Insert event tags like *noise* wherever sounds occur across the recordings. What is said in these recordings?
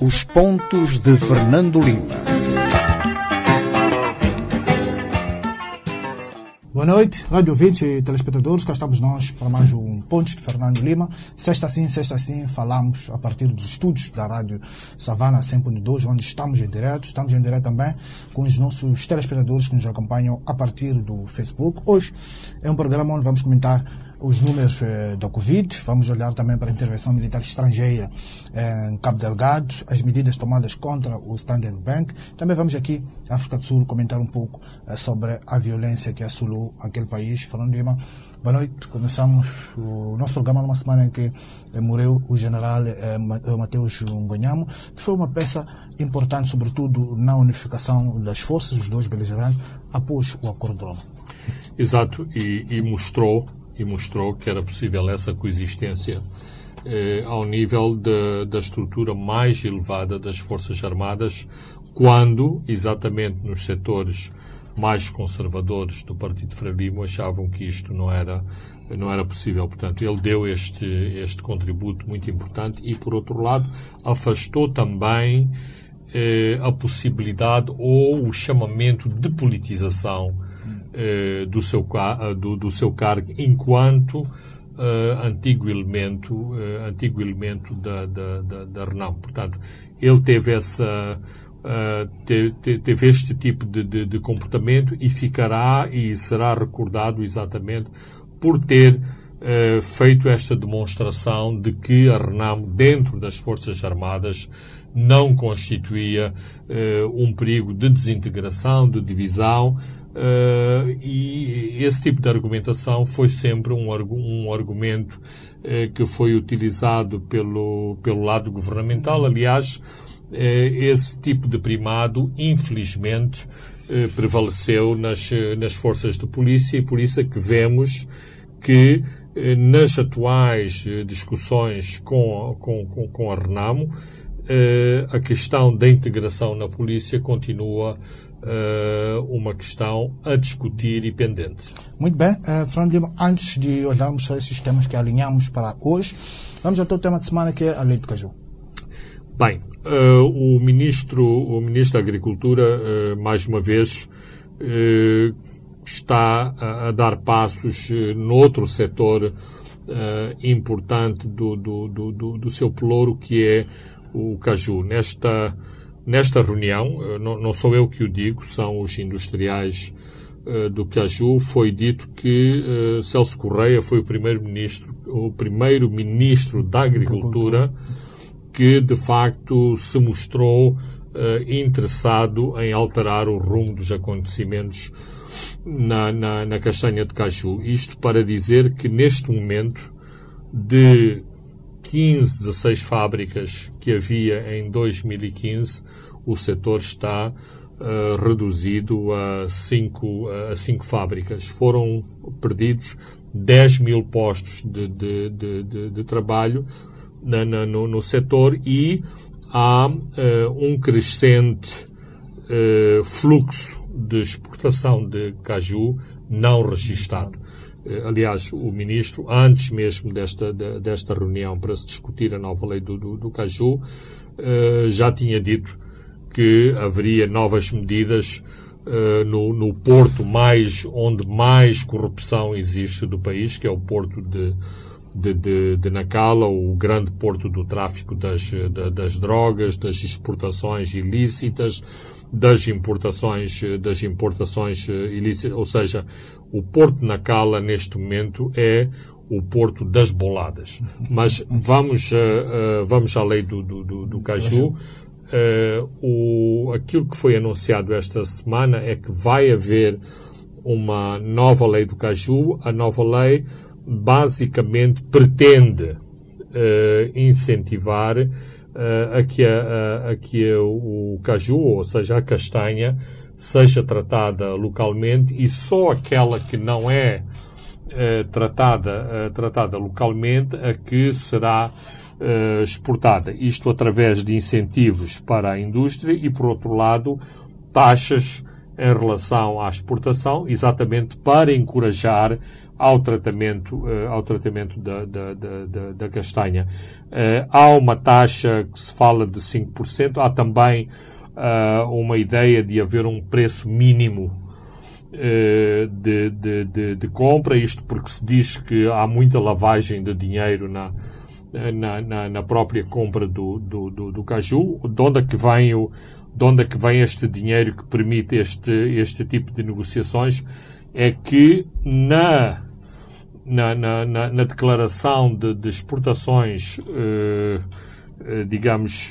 Os pontos de Fernando Lima. Boa noite, rádio ouvintes e telespectadores. Cá estamos nós para mais um Pontos de Fernando Lima. Sexta sim, sexta sim, falamos a partir dos estúdios da Rádio Savana 100.2, onde estamos em direto. Estamos em direto também com os nossos telespectadores que nos acompanham a partir do Facebook. Hoje é um programa onde vamos comentar os números eh, da Covid, vamos olhar também para a intervenção militar estrangeira eh, em Cabo Delgado, as medidas tomadas contra o Standard Bank. Também vamos aqui, África do Sul, comentar um pouco eh, sobre a violência que assolou aquele país. Falando de boa noite. Começamos o nosso programa numa semana em que eh, morreu o general eh, Mateus Ngonhamo, que foi uma peça importante, sobretudo na unificação das forças dos dois beligerantes após o acordo de Roma. Exato, e, e mostrou e mostrou que era possível essa coexistência eh, ao nível de, da estrutura mais elevada das Forças Armadas, quando, exatamente nos setores mais conservadores do Partido Frelimo, achavam que isto não era, não era possível. Portanto, ele deu este, este contributo muito importante e, por outro lado, afastou também eh, a possibilidade ou o chamamento de politização do, seu, do, do, seu cargo enquanto antigo elemento, antigo elemento da, da, da, da Renan. Portanto, ele teve essa, uh, teve, este tipo de, de, de, comportamento e ficará e será recordado exatamente por ter feito esta demonstração de que a Renamo, dentro das Forças Armadas, não constituía um perigo de desintegração, de divisão, Uh, e esse tipo de argumentação foi sempre um, um argumento uh, que foi utilizado pelo, pelo lado governamental. Aliás, uh, esse tipo de primado, infelizmente, prevaleceu nas, nas forças de polícia e por isso é que vemos que nas atuais discussões com, com, com, com a Renamo, a questão da integração na polícia continua uh, uma questão a discutir e pendente. Muito bem. Uh, Fernando Lima, antes de olharmos para esses temas que alinhamos para hoje, vamos ao teu tema de semana que é a lei do caju. Bem, uh, o, ministro, o Ministro da Agricultura, uh, mais uma vez, está a, a, dar passos noutro setor importante do, do, do, do, seu pelouro, que é o caju. Nesta Nesta reunião, eh, não, não sou eu que o digo, são os industriais uh, do Caju, foi dito que uh, Celso Correia foi o primeiro ministro, o primeiro ministro da Agricultura que de facto se mostrou interessado em alterar o rumo dos acontecimentos na, na, na castanha de caju. Isto para dizer que neste momento de 15, 16 fábricas que havia em 2015, o setor está uh, reduzido a 5 a cinco fábricas. Foram perdidos 10 mil postos de, de, de, de, de trabalho na, na, no, no setor e há uh, um crescente uh, fluxo de exportação de caju não registado. Eh, aliás, o ministro, antes mesmo desta, desta reunião para se discutir a nova lei do, do, do Caju, eh, já tinha dito que haveria novas medidas eh, no, no porto mais, onde mais corrupção existe do país, que é o porto de, de, de, de Nacala, o grande porto do tráfico das, das drogas, das exportações ilícitas, das importações, das importações ilícitas, ou seja, o Porto Nacala, neste momento, é o Porto das Boladas. *laughs* Mas vamos, uh, uh, vamos à lei do, do, do, do Caju. Uh, o, aquilo que foi anunciado esta semana é que vai haver uma nova lei do Caju. A nova lei basicamente pretende incentivar a que, a, a, que o, caju, ou seja, a castanha, seja tratada localmente e só aquela que não é eh, tratada, tratada localmente a que será exportada. Isto através de incentivos para a indústria e, por outro lado, taxas em relação à exportação, exatamente para encorajar ao tratamento, ao tratamento da, da, da, da castanha. há uma taxa que se fala de 5%, há também uma ideia de haver um preço mínimo de, de, de, de, compra, isto porque se diz que há muita lavagem de dinheiro na, na, na, na própria compra do, do, do, do, caju. De onde é que vem o, de onde é que vem este dinheiro que permite este, este tipo de negociações? É que na, na, na, na, declaração de, de exportações, eh, eh digamos,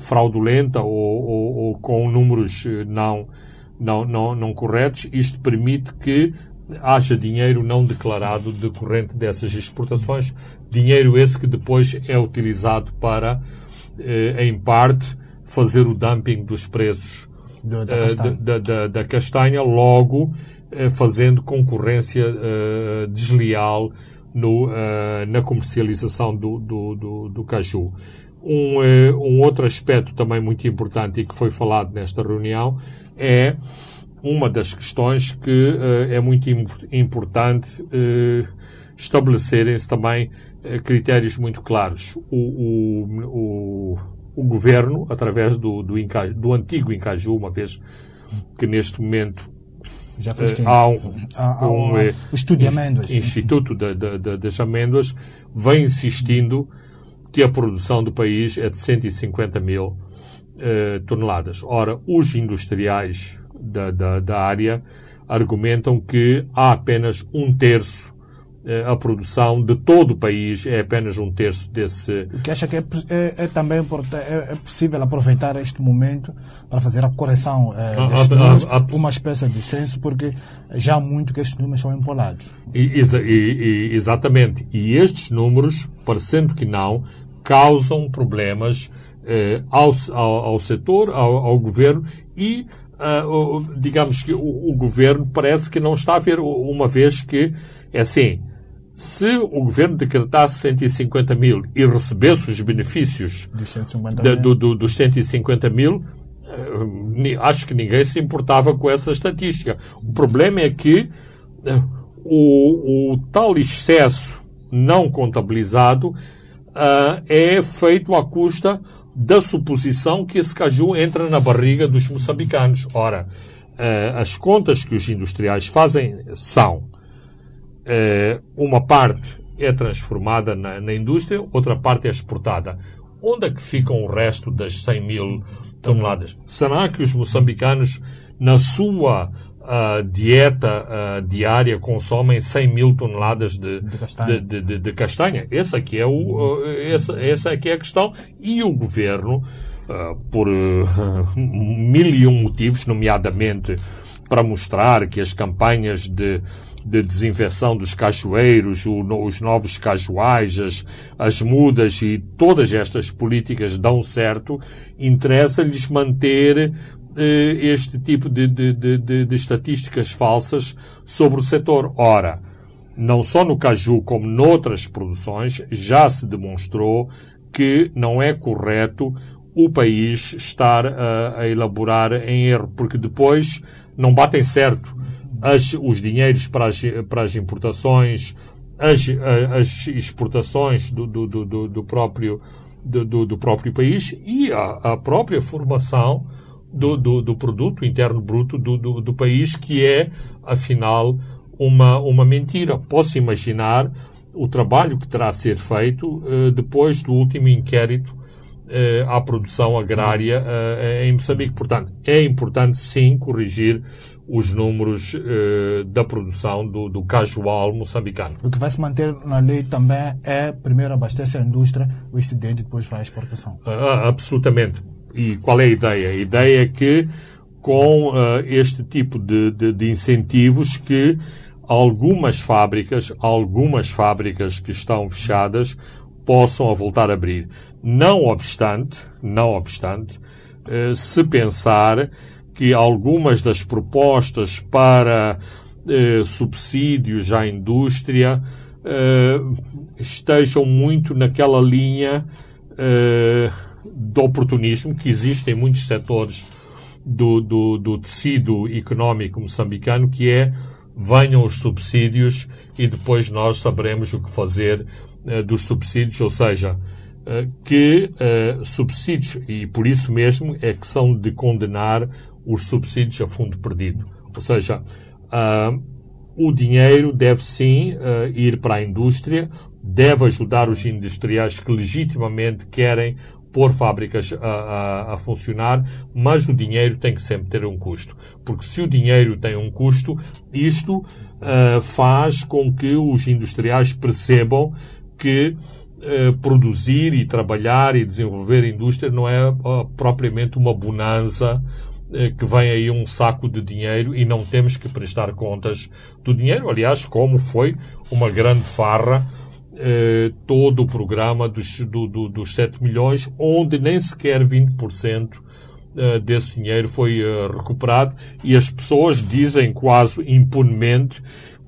fraudulenta ou, ou, ou, com números eh, não, não, não, não corretos, isto permite que haja dinheiro não declarado decorrente dessas exportações, dinheiro esse que depois é utilizado para, eh, em parte, fazer o dumping dos preços da, da, castanha. Da, da, da, castanha, logo eh, fazendo concorrência eh, desleal no, na comercialização do, do, do, do caju. Um, um outro aspecto também muito importante e que foi falado nesta reunião é uma das questões que uh, é muito importante uh, estabelecerem-se também uh, critérios muito claros. O, o, o, o, governo, através do, do, do antigo Incaju, uma vez que neste momento já fez há um, há, há um, um estudo de amêndoas. Instituto de, de, de, das Amêndoas vem insistindo que a produção do país é de 150 mil eh, toneladas. Ora, os industriais da, da, da, área argumentam que há apenas um terço eh, a produção de todo o país é apenas um terço desse. O que acha que é, é, é também é, é, possível aproveitar este momento para fazer a correção eh, destes números, a, a, uma espécie de censo, porque já há muito que estes números são empolados. E, e, exatamente. E estes números, parecendo que não, causam problemas eh, ao, ao, ao setor, ao, ao governo e Uh, digamos que o, o, governo parece que não está a ver, uma vez que, é assim, se o governo decretasse 150 mil e recebesse os benefícios dos 150 mil, do, do, dos 150 mil, uh, acho que ninguém se importava com essa estatística. O problema é que uh, o, o, tal excesso não contabilizado é feito à custa da suposição que esse caju entra na barriga dos moçambicanos. Ora, uh, as contas que os industriais fazem são uh, uma parte é transformada na, na, indústria, outra parte é exportada. Onde é que ficam o resto das 100 mil toneladas? Será que os moçambicanos, na sua uh, dieta uh, diária consomem 100 mil toneladas de, de castanha. De, de, castanha. Essa aqui é, o, uh, essa, essa aqui é a questão. E o governo, por mil e um motivos, nomeadamente para mostrar que as campanhas de, de desinfecção dos cachoeiros, os novos cajuais, as, as mudas e todas estas políticas dão certo, interessa-lhes manter eh, este tipo de, de, de, de estatísticas falsas sobre o setor. Ora, não só no caju como noutras produções, já se demonstrou que não é correto o país estar a elaborar em erro, porque depois não batem certo as, os dinheiros para as, para as importações, as, as exportações do, do, do, do próprio, do, do, próprio país e a, a própria formação do, do, do produto interno bruto do, do, do, país, que é, afinal, uma, uma mentira. Posso imaginar o trabalho que terá a ser feito uh, depois do último inquérito uh, à produção agrária uh, em Moçambique. Portanto, é importante, sim, corrigir os números da produção do, do casual moçambicano. O que vai se manter na lei também é, primeiro, abastecer a indústria, o excedente, depois vai à exportação. absolutamente e qual é a ideia? A ideia é que com uh, este tipo de, de, de, incentivos que algumas fábricas, algumas fábricas que estão fechadas possam a voltar a abrir. Não obstante, não obstante, uh, se pensar que algumas das propostas para uh, subsídios à indústria estejam muito naquela linha do oportunismo que existe em muitos setores do, do, do tecido económico moçambicano, que é venham os subsídios e depois nós saberemos o que fazer uh, dos subsídios, ou seja, uh, que uh, subsídios, e por isso mesmo é que são de condenar os subsídios a fundo perdido. Ou seja, o dinheiro deve sim ir para a indústria, deve ajudar os industriais que legitimamente querem pôr fábricas a, a, a, funcionar, mas o dinheiro tem que sempre ter um custo. Porque se o dinheiro tem um custo, isto uh, faz com que os industriais percebam que uh, produzir e trabalhar e desenvolver indústria não é uh, propriamente uma bonança que vem aí um saco de dinheiro e não temos que prestar contas do dinheiro. Aliás, como foi uma grande farra eh, todo o programa dos, do, do, dos 7 milhões, onde nem sequer 20% eh, desse dinheiro foi eh, recuperado e as pessoas dizem quase impunemente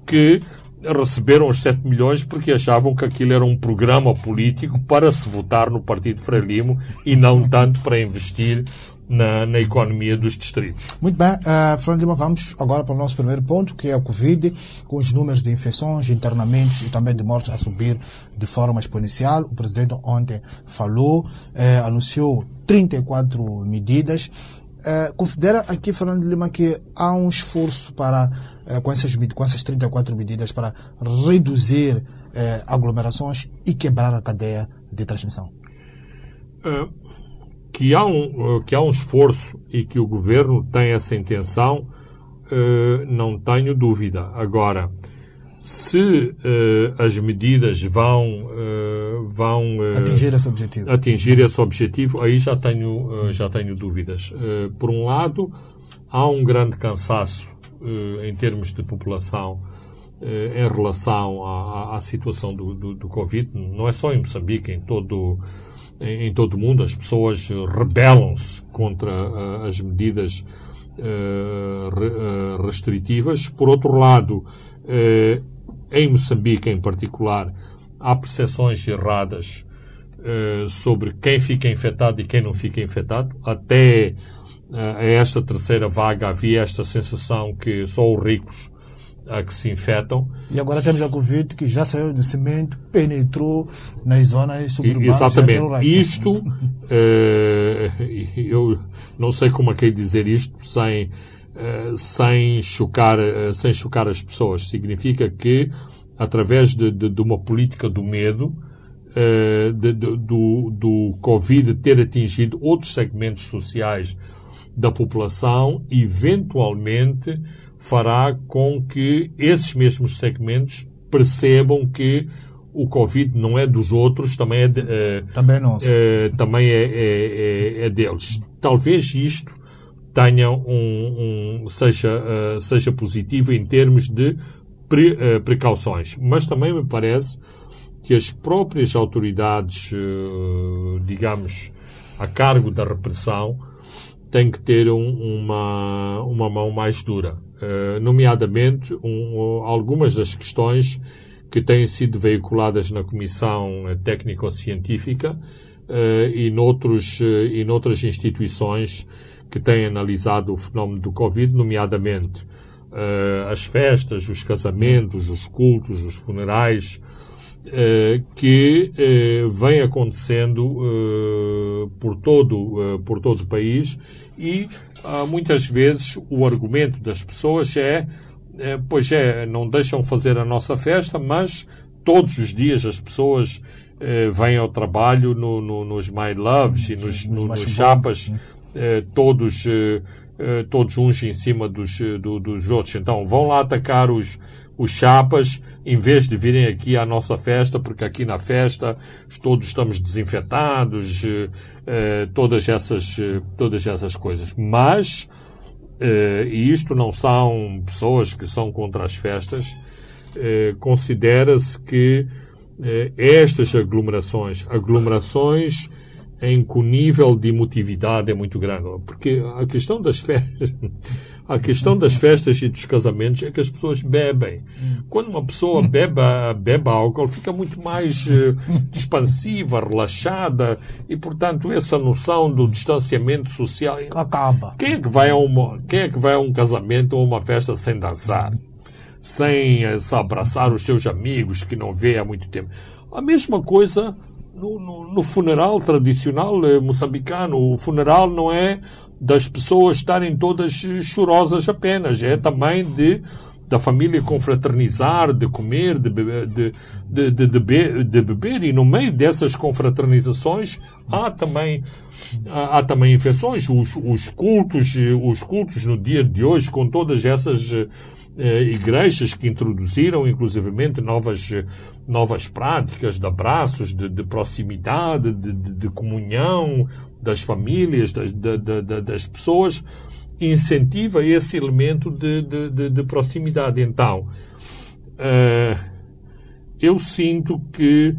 que receberam os 7 milhões porque achavam que aquilo era um programa político para se votar no Partido Frelimo e não tanto para investir na, na economia dos distritos. Muito bem, uh, Fernando Lima, vamos agora para o nosso primeiro ponto, que é a Covid, com os números de infecções, internamentos e também de mortes a subir de forma exponencial. O presidente ontem falou, uh, anunciou 34 medidas. Uh, considera aqui, Fernando Lima, que há um esforço para, uh, com, essas, com essas 34 medidas para reduzir uh, aglomerações e quebrar a cadeia de transmissão? Que há um, eh, que há um esforço e que o governo tem essa intenção, uh, não tenho dúvida. Agora, se uh, as medidas vão, vão atingir esse objetivo, atingir esse objetivo, aí já tenho, já tenho dúvidas. por um lado, há um grande cansaço em termos de população em relação à, à situação do, do, do, Covid. Não é só em Moçambique, em todo em, todo o mundo. As pessoas rebelam-se contra uh, as medidas uh, restritivas. Por outro lado, em Moçambique em particular, há percepções erradas sobre quem fica infectado e quem não fica infectado. Até a esta terceira vaga havia esta sensação que só os ricos a que se infectam. E agora temos a Covid que já saiu do cimento, penetrou nas zonas suburbanas. Exatamente. Isto, uh, *laughs* eu não sei como é que é dizer isto sem, uh, sem, chocar, uh, sem chocar as pessoas. Significa que, através de, de, de uma política do medo, de, do, do Covid ter atingido outros segmentos sociais da população, eventualmente fará com que esses mesmos segmentos percebam que o Covid não é dos outros, também é, de, uh, também é nosso. Uh, também é, é, é, é, deles. Talvez isto tenha um, um seja, uh, seja positivo em termos de pre, precauções, mas também me parece que as próprias autoridades, digamos, a cargo da repressão, têm que ter um, uma, uma mão mais dura. Eh, nomeadamente um, algumas das questões que têm sido veiculadas na Comissão Técnico-Científica uh, e, noutros, uh, e noutras instituições que têm analisado o fenómeno do Covid, nomeadamente uh, as festas, os casamentos, os cultos, os funerais, que vem acontecendo por, todo, por todo o país e ah, muitas vezes o argumento das pessoas é, pois é, não deixam fazer a nossa festa, mas todos os dias as pessoas eh, vêm ao trabalho no, no, nos My Loves e nos, no, nos chapas, eh, todos, eh, eh, todos uns em cima dos, eh, do, dos outros. Então vão lá atacar os, os chapas, em vez de virem aqui à nossa festa, porque aqui na festa todos estamos desinfetados, eh, eh, todas, essas, eh, todas essas coisas. Mas, e isto não são pessoas que são contra as festas, considera-se que estas aglomerações, aglomerações em que o nível de emotividade é muito grande, porque a questão das *laughs* festas a questão das festas e dos casamentos é que as pessoas bebem. Quando uma pessoa bebe, bebe álcool, fica muito mais uh, *laughs* expansiva, relaxada e, portanto, essa noção do distanciamento social acaba. Quem é que vai a uma, quem é que vai a um casamento ou uma festa sem dançar? sem se abraçar os seus amigos que não vê há muito tempo. A mesma coisa no, no, no funeral tradicional eh, moçambicano. O funeral não é das pessoas estarem todas chorosas apenas, é também de da família confraternizar, de comer, de, beber, de, de, de, de, de beber, e no meio dessas confraternizações há também, há, há também infecções. Os, os, cultos, os cultos no dia de hoje, com todas essas eh, igrejas que introduziram, inclusivamente, novas, novas práticas de abraços, de, de proximidade, de, de, de, comunhão das famílias, das, das pessoas, incentiva esse elemento de, de, de, de proximidade. Então, uh, eu sinto que,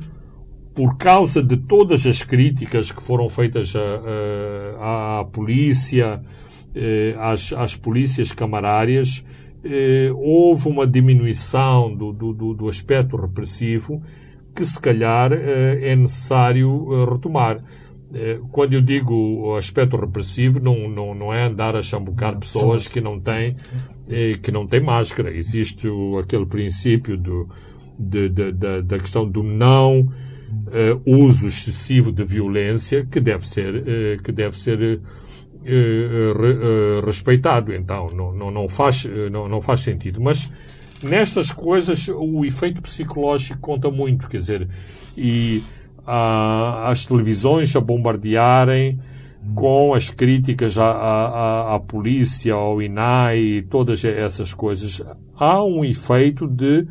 por causa de todas as críticas que foram feitas à, à polícia, uh, às, às polícias camarárias, uh, houve uma diminuição do, do, do aspecto repressivo que, se calhar, é necessário retomar. É, quando eu digo aspecto repressivo, não, não, não é andar a chambucar pessoas que não têm, é, que não têm máscara. Existe o, aquele princípio do, de, de, de, da questão do não uh, uso excessivo de violência que deve ser, uh, que deve ser respeitado. Então, não, não, não, faz, não, não faz sentido. Mas nestas coisas o efeito psicológico conta muito, quer dizer, e as televisões a bombardearem com as críticas à, à, à, polícia, ao INAI, todas essas coisas. Há um efeito de,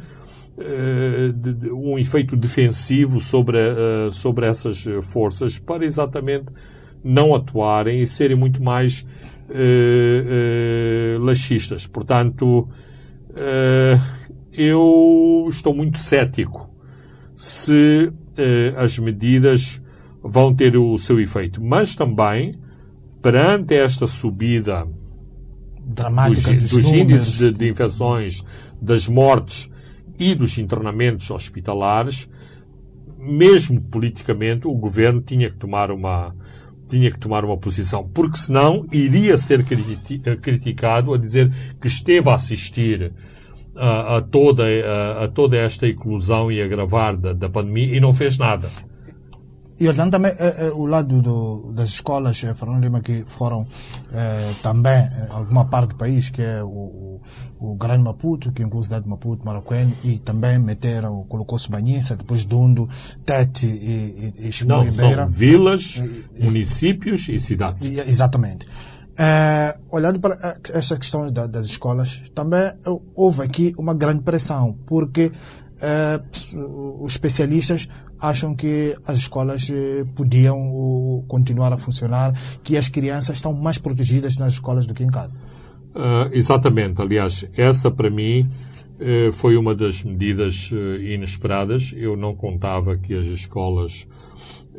eh, de, de um efeito defensivo sobre, sobre essas forças para exatamente não atuarem e serem muito mais uh, uh, laxistas. Portanto, eu estou muito cético se as medidas vão ter o seu efeito. Mas também, perante esta subida dramática dos, dos índices de, de infecções, das mortes e dos internamentos hospitalares, mesmo politicamente, o governo tinha que tomar uma tinha que tomar uma posição, porque senão iria ser criticado a dizer que esteve a assistir a, a toda, a, a, toda esta inclusão e agravar da, da pandemia e não fez nada. E olhando também é, é, o lado do, das escolas, é, Fernando Lima, que foram é, também é, alguma parte do país, que é o, o, o Grande Maputo, que inclui a cidade de Maputo, Maracuene, e também meteram, colocou-se Banhissa, depois Dundo, Tete e, e, e Não, são vilas, e, municípios e cidades. exatamente. É, olhando para esta questão da, das escolas, também houve aqui uma grande pressão, porque é, os especialistas acham que as escolas eh, podiam continuar a funcionar, que as crianças estão mais protegidas nas escolas do que em casa. Uh, exatamente. Aliás, essa para mim uh, foi uma das medidas uh, inesperadas. Eu não contava que as escolas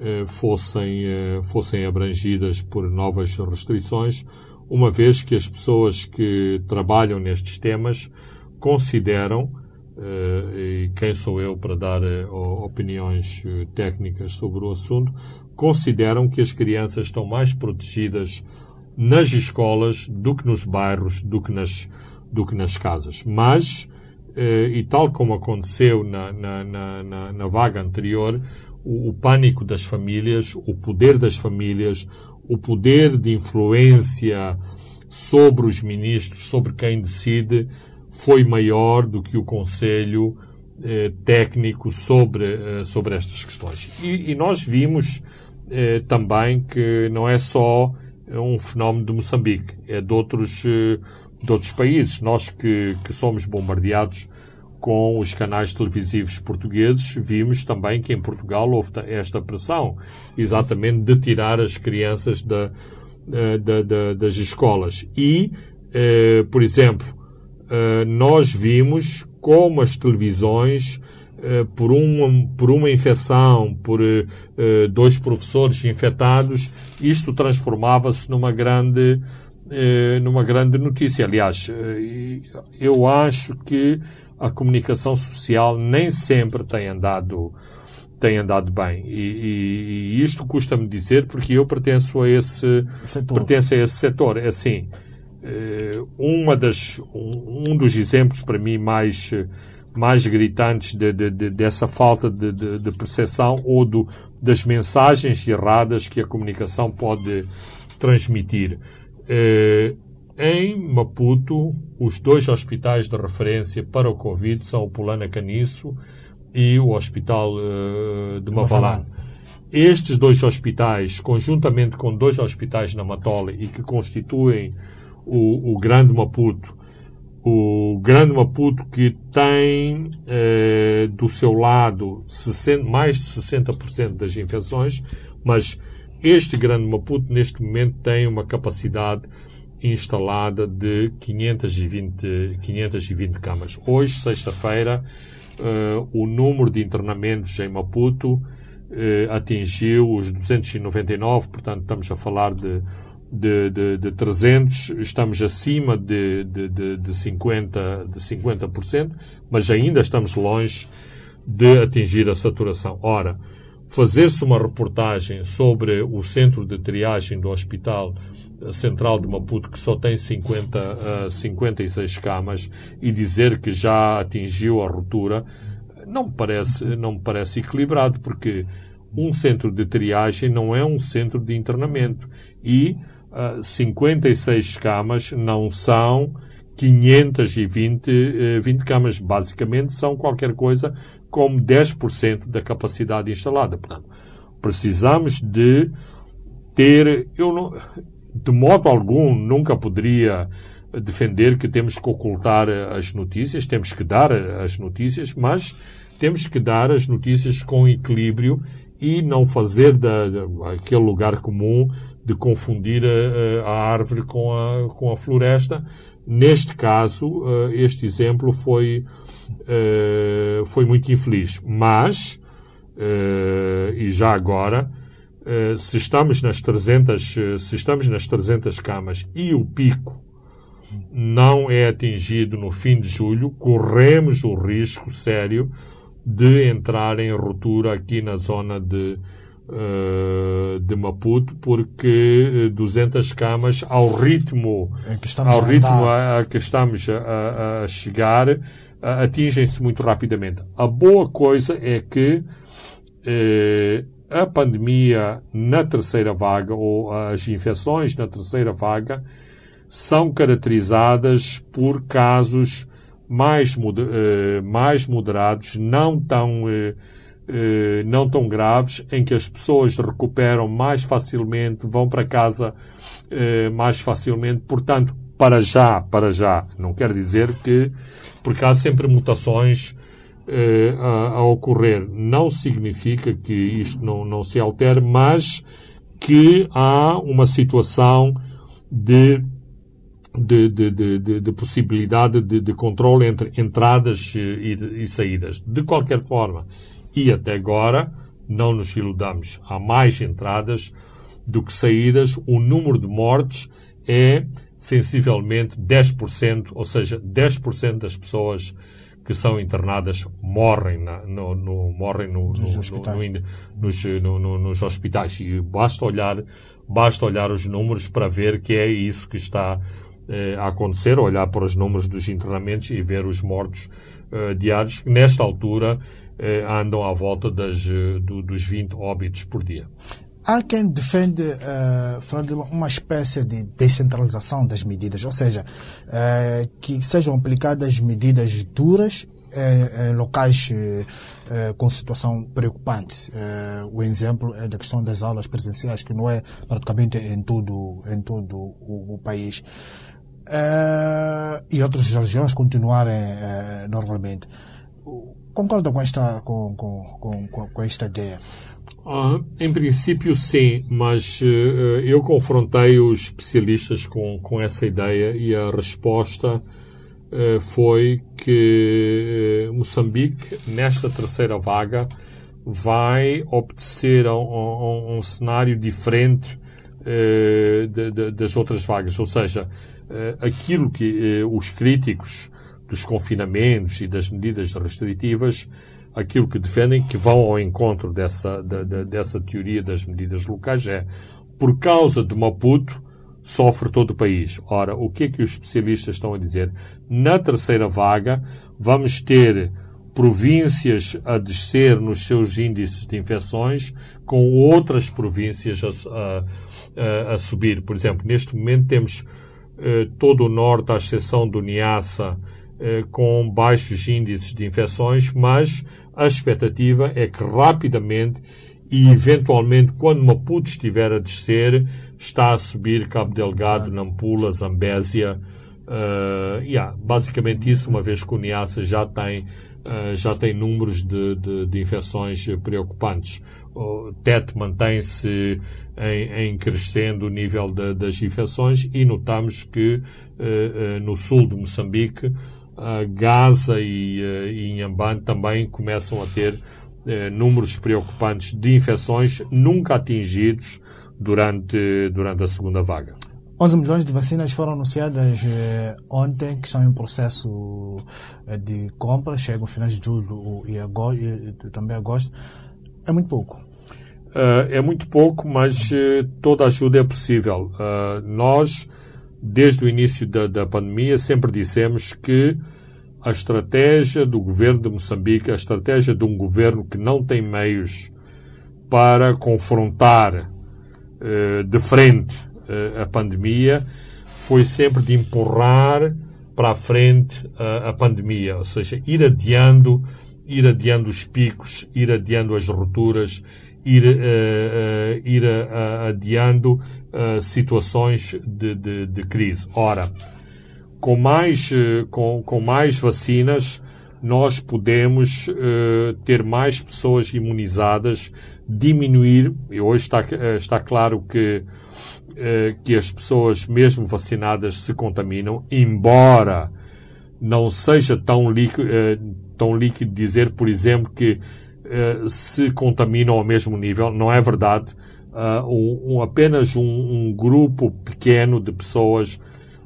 eh, fossem, eh, fossem abrangidas por novas restrições, uma vez que as pessoas que trabalham nestes temas consideram, eh, e quem sou eu para dar opiniões técnicas sobre o assunto, consideram que as crianças estão mais protegidas nas escolas do que nos bairros, do que nas, do que nas casas. Mas, e tal como aconteceu na, na, na, na vaga anterior, o, o pânico das famílias, o poder das famílias, o poder de influência sobre os ministros, sobre quem decide, foi maior do que o Conselho eh, técnico sobre, eh, sobre estas questões. E, e nós vimos eh, também que não é só um fenómeno de Moçambique, é de outros, eh, de outros países. Nós que, que somos bombardeados com os canais televisivos portugueses, vimos também que em Portugal houve esta pressão, exatamente de tirar as crianças da, da, da, das escolas. E, eh, por exemplo, eh, nós vimos como as televisões, eh, por, uma, por uma infecção, por dois professores infectados, isto transformava-se numa grande, numa grande notícia. Aliás, eu acho que a comunicação social nem sempre tem andado tem andado bem e, e, e isto custa-me dizer porque eu pertenço a esse setor. pertenço a esse setor assim uma das, um, dos exemplos para mim mais mais gritantes de, de, de, dessa falta de, percepção ou do, das mensagens erradas que a comunicação pode transmitir. Eh, em Maputo, os dois hospitais de referência para o Covid são o Pulana Caniço e o Hospital eh, de Mavalane. Estes dois hospitais, conjuntamente com dois hospitais na Matola e que constituem o, o Grande Maputo, o Grande Maputo que tem eh, do seu lado 60, mais de 60% das infecções, mas este Grande Maputo neste momento tem uma capacidade instalada de 520, 520 camas. Hoje, sexta-feira, eh, o número de internamentos em Maputo eh, atingiu os 299, portanto estamos a falar de de, de, de 300, estamos acima de, de, de, de, 50%, de 50%, mas ainda estamos longe de atingir a saturação. Ora, fazer-se uma reportagem sobre o centro de triagem do Hospital Central de Maputo, que só tem 50, uh, 56 camas, e dizer que já atingiu a ruptura, não me parece, não me parece equilibrado, porque um centro de triagem não é um centro de internamento. E 56 camas não são 520 20 camas. Basicamente são qualquer coisa como 10% da capacidade instalada. Portanto, precisamos de ter. Eu não, de modo algum, nunca poderia defender que temos que ocultar as notícias, temos que dar as notícias, mas temos que dar as notícias com equilíbrio e não fazer da, aquele lugar comum de confundir a, a, árvore com a, com a floresta. Neste caso, eh, este exemplo foi, eh, foi muito infeliz. Mas, eh, e já agora, se estamos nas 300, se estamos nas 300 camas e o pico não é atingido no fim de julho, corremos o risco sério de entrar em ruptura aqui na zona de, de Maputo, porque 200 camas, ao ritmo, ao ritmo a, a, que estamos a, a chegar, atingem-se muito rapidamente. A boa coisa é que uh, a pandemia na terceira vaga, ou as infecções na terceira vaga, são caracterizadas por casos mais, mais moderados, não tão, uh, não tão graves, em que as pessoas recuperam mais facilmente, vão para casa mais facilmente. Portanto, para já, para já, não quer dizer que, porque há sempre mutações a, a, ocorrer, não significa que isto não, não se altere, mas que há uma situação de de, de, de, de possibilidade de, de controle entre entradas e, e, saídas. De qualquer forma, e até agora, não nos iludamos, há mais entradas do que saídas. O número de mortes é sensivelmente 10%, ou seja, 10% das pessoas que são internadas morrem, na, no, no, morrem no, nos, hospitais. Nos, nos hospitais. E basta olhar, basta olhar os números para ver que é isso que está eh, a acontecer, olhar para os números dos internamentos e ver os mortos eh, diários, nesta altura andam à volta das, do, dos 20 óbitos por dia. Há quem defende, uh, uma espécie de descentralização das medidas, ou seja, uh, que sejam aplicadas medidas duras em, locais com situação preocupante. O exemplo é da questão das aulas presenciais, que não é praticamente em todo, em todo o, o país e outras religiões continuarem normalmente. Concorda com esta, com, com, com, com esta ideia? Uh, em princípio, sim, mas uh, eu confrontei os especialistas com, com essa ideia e a resposta uh, foi que Moçambique, nesta terceira vaga, vai obedecer a, a, a um cenário diferente de, de, das outras vagas. Ou seja, aquilo que os críticos dos confinamentos e das medidas restritivas, aquilo que defendem, que vão ao encontro dessa, da, da, dessa teoria das medidas locais, é por causa de Maputo, sofre todo o país. Ora, o que é que os especialistas estão a dizer? Na terceira vaga, vamos ter províncias a descer nos seus índices de infecções, com outras províncias a, a, a subir. Por exemplo, neste momento temos eh, todo o norte, à exceção do Niassa, com baixos índices de infecções, mas a expectativa é que rapidamente e eventualmente quando Maputo estiver a descer, está a subir Cabo Delgado, Nampula, Zambésia. Uh, yeah, basicamente isso, uma vez que o Niassa já tem, uh, já tem números de, de, de infecções preocupantes. O teto mantém-se em, em, crescendo o nível de, das infecções e notamos que uh, no sul de Moçambique, Gaza e, e Inhambane também começam a ter números preocupantes de infecções nunca atingidos durante, durante a segunda vaga. 11 milhões de vacinas foram anunciadas eh, ontem, que estão em processo eh, de compra, chegam finais de julho e, agosto, e também agosto. É muito pouco. Uh, é muito pouco, mas uh, toda ajuda é possível. Uh, nós, desde o início da, da pandemia, sempre dissemos que a estratégia do governo de Moçambique, a estratégia de um governo que não tem meios para confrontar eh, de frente uh, a pandemia foi sempre de empurrar para a frente uh, a pandemia, ou seja, ir adiando, ir adiando os picos, ir adiando as rupturas, ir, ir adiando situações de, de, de, crise. Ora, com mais, com, com mais vacinas, nós podemos ter mais pessoas imunizadas diminuir, e hoje está, está claro que, que as pessoas, mesmo vacinadas, se contaminam, embora não seja tão líquido, tão líquido dizer, por exemplo, que se contaminam ao mesmo nível. Não é verdade. Um, um, apenas um, um, grupo pequeno de pessoas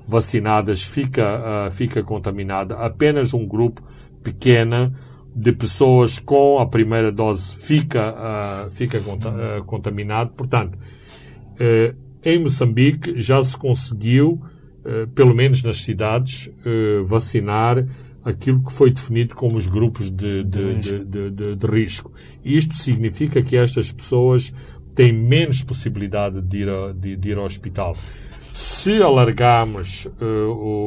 vacinadas fica, fica contaminada. Apenas um grupo pequeno de pessoas com a primeira dose fica, uh, fica uh, contaminado. Portanto, uh, em Moçambique já se conseguiu, pelo menos nas cidades, vacinar aquilo que foi definido como os grupos de, de, de, de, de risco. Isto significa que estas pessoas têm menos possibilidade de ir, a, de, ir ao hospital. Se alargarmos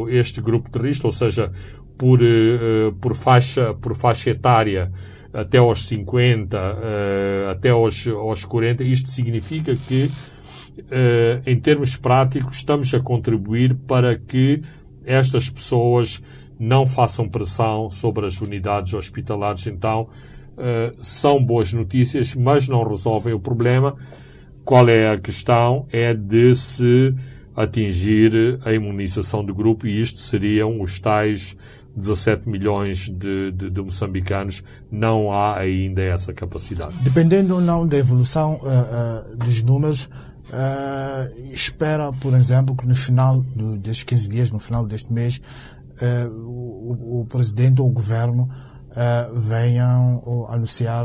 este grupo de risco, ou seja, por, uh, por, faixa, por faixa etária até aos 50, uh, eh, até aos, aos 40, isto significa que, uh, em termos práticos, estamos a contribuir para que estas pessoas não façam pressão sobre as unidades hospitalares. Então, são boas notícias, mas não resolvem o problema. Qual é a questão? É de se atingir a imunização do grupo e isto seriam os tais 17 milhões de, de, de, moçambicanos, não há ainda essa capacidade. Dependendo ou não da evolução uh, uh, dos números, uh, espera, por exemplo, que no final do, destes 15 dias, no final deste mês, o, o, presidente ou o governo venham anunciar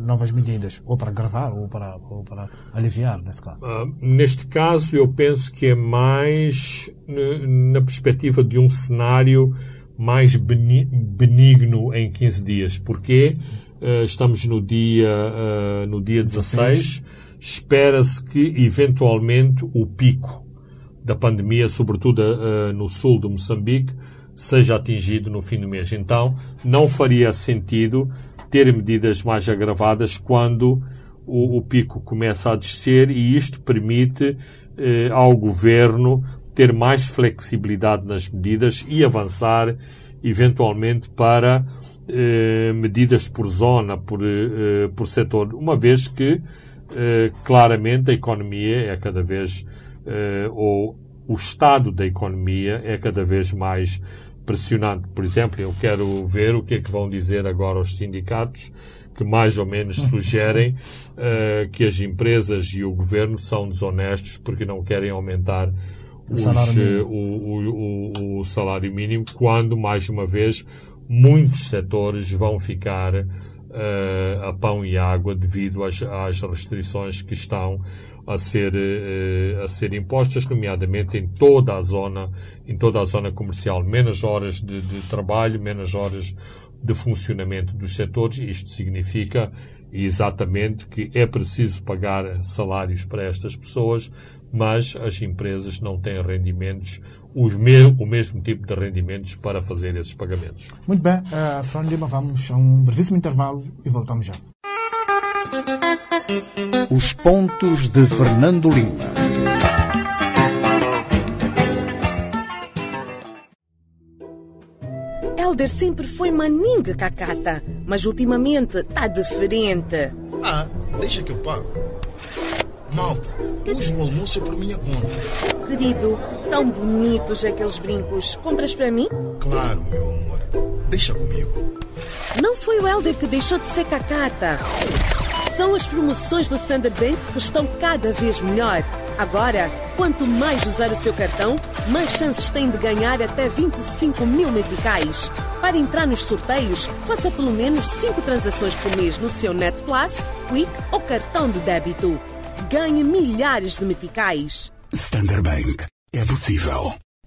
novas medidas, ou para gravar, ou para, ou para aliviar, nesse caso. neste caso, eu penso que é mais na perspectiva de um cenário mais benigno em 15 dias. Porque uh, estamos no dia, uh, no dia 16. Espera-se que, eventualmente, o pico da pandemia, sobretudo uh, no sul de Moçambique, seja atingido no fim do mês. Então, não faria sentido ter medidas mais agravadas quando o, o pico começa a descer e isto permite ao governo ter mais flexibilidade nas medidas e avançar eventualmente para eh, medidas por zona, por, eh, por setor, uma vez que eh, claramente a economia é cada vez, eh, ou o estado da economia é cada vez mais pressionante. Por exemplo, eu quero ver o que é que vão dizer agora os sindicatos que mais ou menos sugerem uh, que as empresas e o governo são desonestos porque não querem aumentar os, o, o, o, o, salário mínimo, quando, mais uma vez, muitos setores vão ficar uh, a pão e água devido às, às restrições que estão a ser, a ser impostas, nomeadamente em toda a zona, em toda a zona comercial. Menos horas de, de trabalho, menos horas de funcionamento dos setores. Isto significa exatamente que é preciso pagar salários para estas pessoas, mas as empresas não têm rendimentos, os me o mesmo tipo de rendimentos para fazer esses pagamentos. Muito bem, uh, Fernando Lima, vamos a um brevíssimo intervalo e voltamos já. Os pontos de Fernando Lima. Helder sempre foi maninga cacata, mas ultimamente tá diferente. Ah, deixa que eu pago. Malta, hoje o almoço é por minha conta. Querido, tão bonitos aqueles brincos. Compras para mim? Claro, meu amor. Deixa comigo. Não foi o Helder que deixou de ser cacata. São as promoções do Standard Bank que estão cada vez melhor. Agora, quanto mais usar o seu cartão, mais chances tem de ganhar até 25 mil meticais. Para entrar nos sorteios, faça pelo menos 5 transações por mês no seu Net Plus, Quick ou cartão de débito. Ganhe milhares de meticais. Standard Bank. É possível.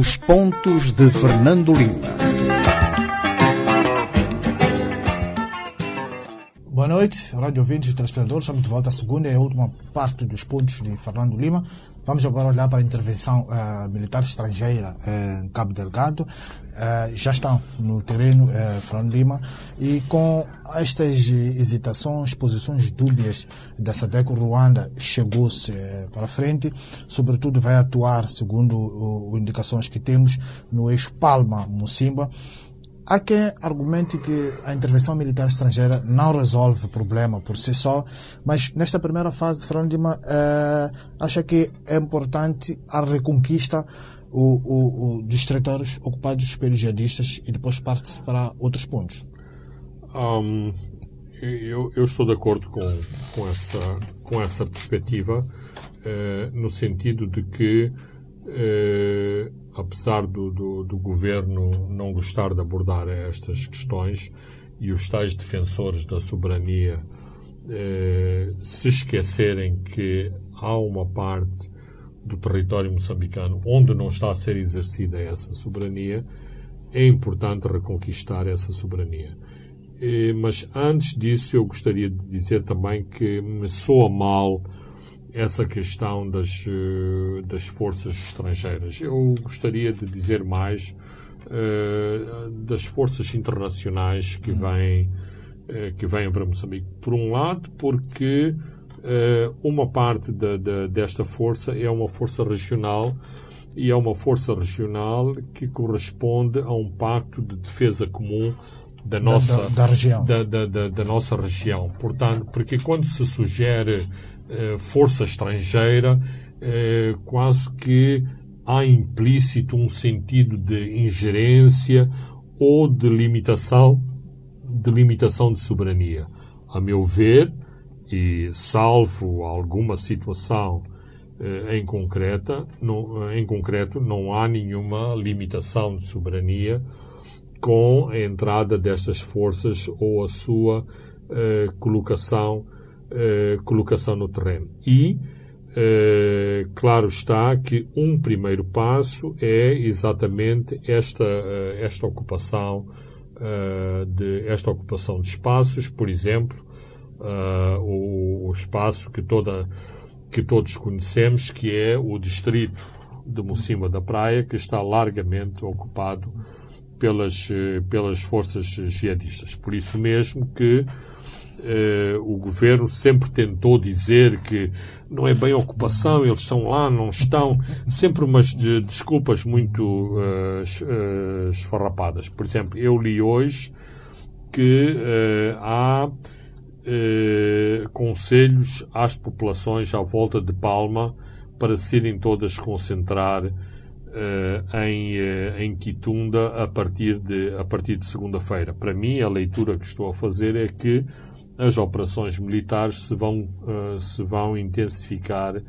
Os pontos de Fernando Lima. Boa noite, rádio ouvintes e telespectadores. Estamos de volta à segunda e última parte dos pontos de Fernando Lima. Vamos agora olhar para a intervenção uh, militar estrangeira uh, em Cabo Delgado. Uh, já estão no terreno, uh, Fernando Lima, e com estas hesitações, posições dúbias da SADEC, Ruanda chegou-se para frente, sobretudo vai atuar, segundo o, indicações que temos, no eixo Palma-Mocimba. Há quem argumente que a intervenção militar estrangeira não resolve o problema por si só, mas nesta primeira fase, Fernando Lima uh, acha que é importante a reconquista o, o, o, dos territórios ocupados pelos jihadistas e depois parte para outros pontos? Um, eu, eu, estou de acordo com, com, essa, com essa perspectiva, uh, no sentido de que uh, apesar do, do, do, governo não gostar de abordar estas questões e os tais defensores da soberania eh, se esquecerem que há uma parte do território moçambicano onde não está a ser exercida essa soberania, é importante reconquistar essa soberania. Eh, mas antes disso, eu gostaria de dizer também que me soa mal essa questão das, eh, das forças estrangeiras. Eu gostaria de dizer mais uh, das forças internacionais que vêm, uh, que vêm para Moçambique. Por um lado, porque uh, uma parte desta força é uma força regional e é uma força regional que corresponde a um pacto de defesa comum da nossa da, da, da região. Da, da, nossa região. Portanto, porque quando se sugere força estrangeira, eh, quase que há implícito um sentido de ingerência ou de limitação, de limitação de soberania. A meu ver, e salvo alguma situação eh, em, concreta, em concreto, não há nenhuma limitação de soberania com a entrada destas forças ou a sua eh, colocação eh, colocação no terreno. E, eh, claro está que um primeiro passo é exatamente esta, eh, esta ocupação de esta ocupação de espaços, por exemplo, o, o, espaço que toda que todos conhecemos, que é o distrito de Mocima da Praia, que está largamente ocupado pelas, pelas forças jihadistas. Por isso mesmo que Uh, o governo sempre tentou dizer que não é bem ocupação, eles estão lá, não estão. Sempre umas de, desculpas muito uh, uh, esfarrapadas. Por exemplo, eu li hoje que há eh, conselhos às populações à volta de Palma para se irem todas concentrar eh, em, eh, em Quitunda a partir de, a partir de segunda-feira. Para mim, a leitura que estou a fazer é que as operações militares se vão, uh, se vão intensificar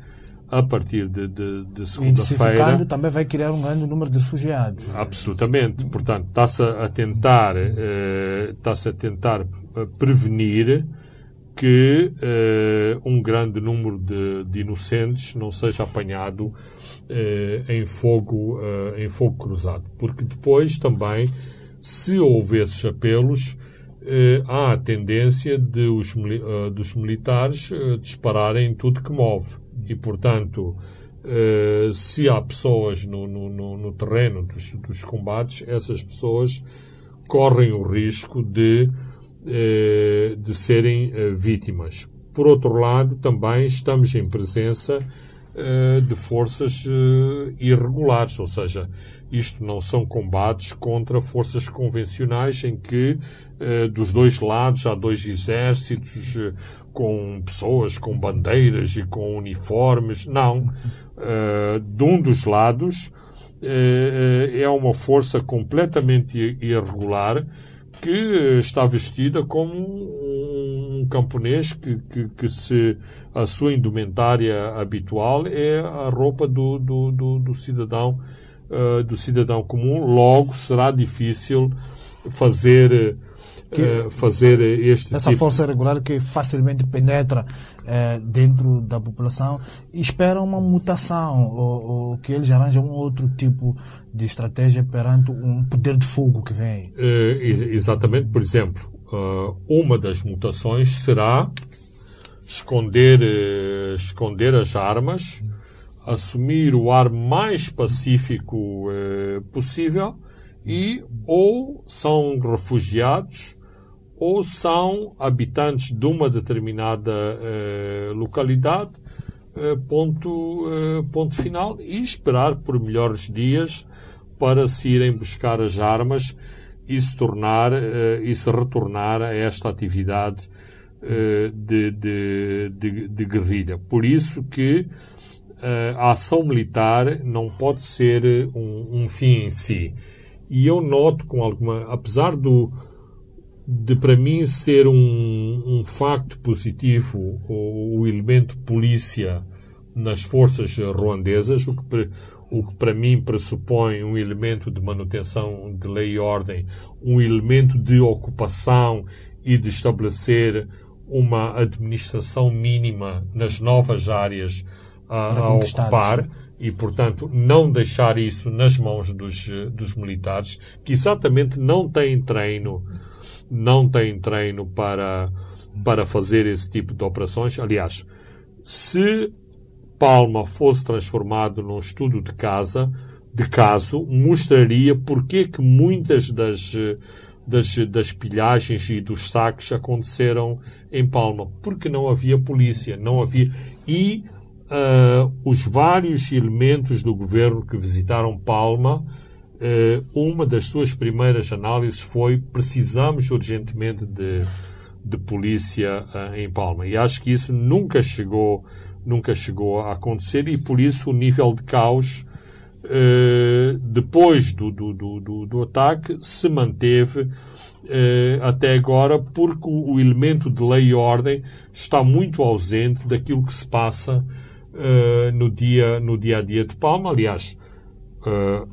a partir de, de, de segunda-feira. também vai criar um grande número de refugiados. Absolutamente. Portanto, está-se a tentar, uh, está-se a tentar prevenir que uh, um grande número de, de, inocentes não seja apanhado uh, em, fogo, uh, em fogo cruzado. Porque depois também, se houver esses apelos, há a tendência de os, dos militares dispararem tudo que move. E, portanto, se há pessoas no, no, no terreno dos, dos combates, essas pessoas correm o risco de eh, de serem eh, vítimas. Por outro lado, também estamos em presença eh, de forças irregulares, ou seja, isto não são combates contra forças convencionais em que dos dois lados há dois exércitos com pessoas com bandeiras e com uniformes. Não. De um dos lados é uma força completamente irregular que está vestida como um camponês que, que, que, se a sua indumentária habitual é a roupa do, do, do, do cidadão do cidadão comum logo será difícil fazer que, uh, fazer este essa tipo. força regular que facilmente penetra uh, dentro da população e espera uma mutação ou, ou que eles arranjam um outro tipo de estratégia perante um poder de fogo que vem. Exatamente, por exemplo, uma das mutações será esconder, esconder as armas, assumir o ar mais pacífico possível e ou são refugiados ou são habitantes de uma determinada localidade ponto, ponto final e esperar por melhores dias para se irem buscar as armas e se tornar uh, e se retornar a esta atividade uh, de, de, de, de, guerrilha. Por isso que uh, a ação militar não pode ser um, um, fim em si. E eu noto com alguma, apesar do de para mim ser um, um facto positivo o, o elemento polícia nas forças ruandesas, o que o que para mim pressupõe um elemento de manutenção de lei e ordem, um elemento de ocupação e de estabelecer uma administração mínima nas novas áreas a, a ocupar e, portanto, não deixar isso nas mãos dos, dos militares, que exatamente não têm treino, não têm treino para, para fazer esse tipo de operações. Aliás, se Palma fosse transformado num estudo de casa, de caso, mostraria porque que muitas das, das, das pilhagens e dos saques aconteceram em Palma. Porque não havia polícia, não havia. E uh, os vários elementos do governo que visitaram Palma, uma das suas primeiras análises foi precisamos urgentemente de, de polícia uh, em Palma. E acho que isso nunca chegou nunca chegou a acontecer e por isso o nível de caos eh, depois do, do, do, do, ataque se manteve eh, até agora porque o, elemento de lei e ordem está muito ausente daquilo que se passa eh, no, dia, no dia a dia de Palma. Aliás,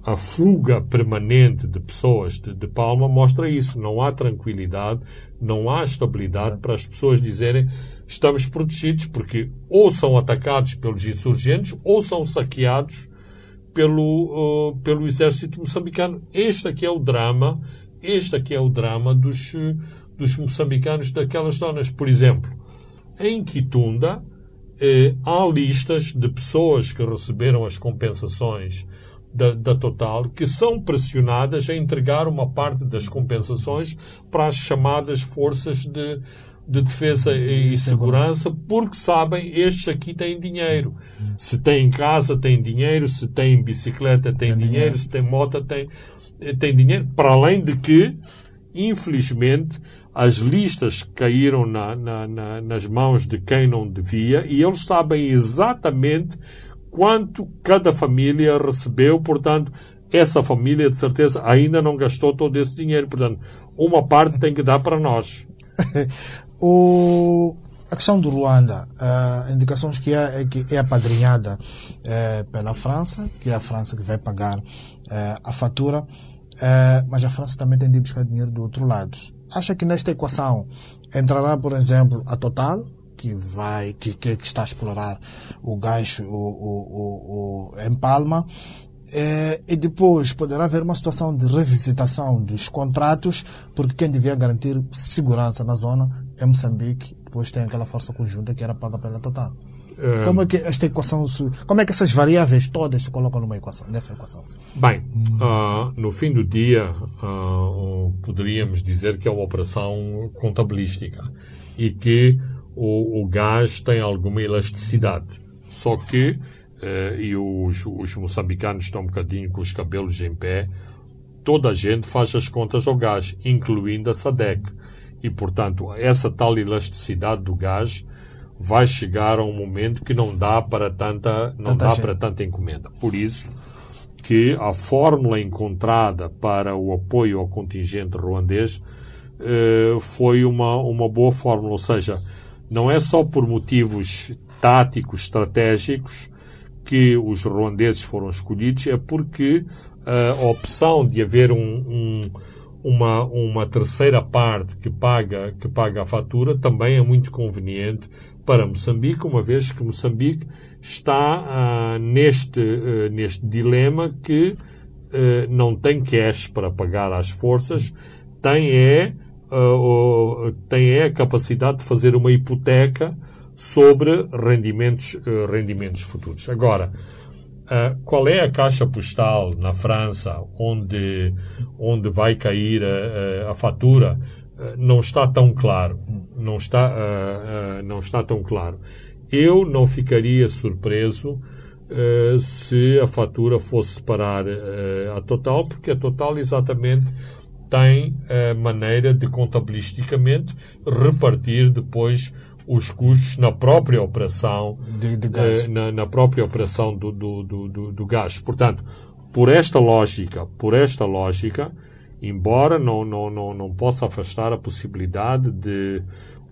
a fuga permanente de pessoas de, de Palma mostra isso. Não há tranquilidade, não há estabilidade para as pessoas dizerem estamos protegidos porque ou são atacados pelos insurgentes ou são saqueados pelo, uh, pelo exército moçambicano. Este aqui é o drama, este aqui é o drama dos, uh, dos moçambicanos daquelas zonas. Por exemplo, em Quitunda, eh, há listas de pessoas que receberam as compensações da, da, Total que são pressionadas a entregar uma parte das compensações para as chamadas forças de, de defesa e segurança porque sabem estes aqui têm dinheiro. Se tem casa, tem dinheiro. Se tem bicicleta, tem, tem dinheiro. dinheiro. Se tem moto, tem, tem dinheiro. Para além de que, infelizmente, as listas caíram na, na, na, nas mãos de quem não devia e eles sabem exatamente quanto cada família recebeu, portanto, essa família de certeza ainda não gastou todo esse dinheiro, portanto, uma parte tem que dar para nós. *laughs* o, a questão do Ruanda, uh, indicações que é, é, que é apadrinhada uh, pela França, que é a França que vai pagar uh, a fatura, mas a França também tem de buscar dinheiro do outro lado. Acha que nesta equação entrará, por exemplo, a Total, que vai, que, que, está a explorar o gás o, o, o, em Palma, é, e depois poderá haver uma situação de revisitação dos contratos, porque quem devia garantir segurança na zona é Moçambique, depois tem aquela força conjunta que era paga pela Total. É... Como é que esta equação, como é que essas variáveis todas se colocam numa equação, nessa equação? Bem, uh, no fim do dia, uh, poderíamos dizer que é uma operação contabilística e que o, o gás tem alguma elasticidade. Só que eh, e os, os moçambicanos estão um bocadinho com os cabelos em pé, toda a gente faz as contas ao gás, incluindo a SADEC. E, portanto, essa tal elasticidade do gás vai chegar a um momento que não dá para tanta, não tanta dá gente. para tanta encomenda. Por isso que a fórmula encontrada para o apoio ao contingente ruandês eh, foi uma, uma boa fórmula. Ou seja, não é só por motivos táticos, estratégicos, que os ruandeses foram escolhidos é porque a opção de haver um, um, uma, uma terceira parte que paga, que paga a fatura também é muito conveniente para Moçambique, uma vez que Moçambique está uh, neste, uh, neste dilema que uh, não tem cash para pagar às forças, tem é, tem é a capacidade de fazer uma hipoteca sobre rendimentos, uh, rendimentos futuros. Agora, uh, qual é a caixa postal na França onde, onde vai cair a, a fatura? Uh, não está tão claro. Não está, não está tão claro. Eu não ficaria surpreso se a fatura fosse separar a total, porque a total exatamente tem a maneira de contabilisticamente repartir depois os custos na própria operação de, de gás. Uh, na, na, própria operação do, do, do, do, gás. Portanto, por esta lógica, por esta lógica, embora não, não, não, não possa afastar a possibilidade de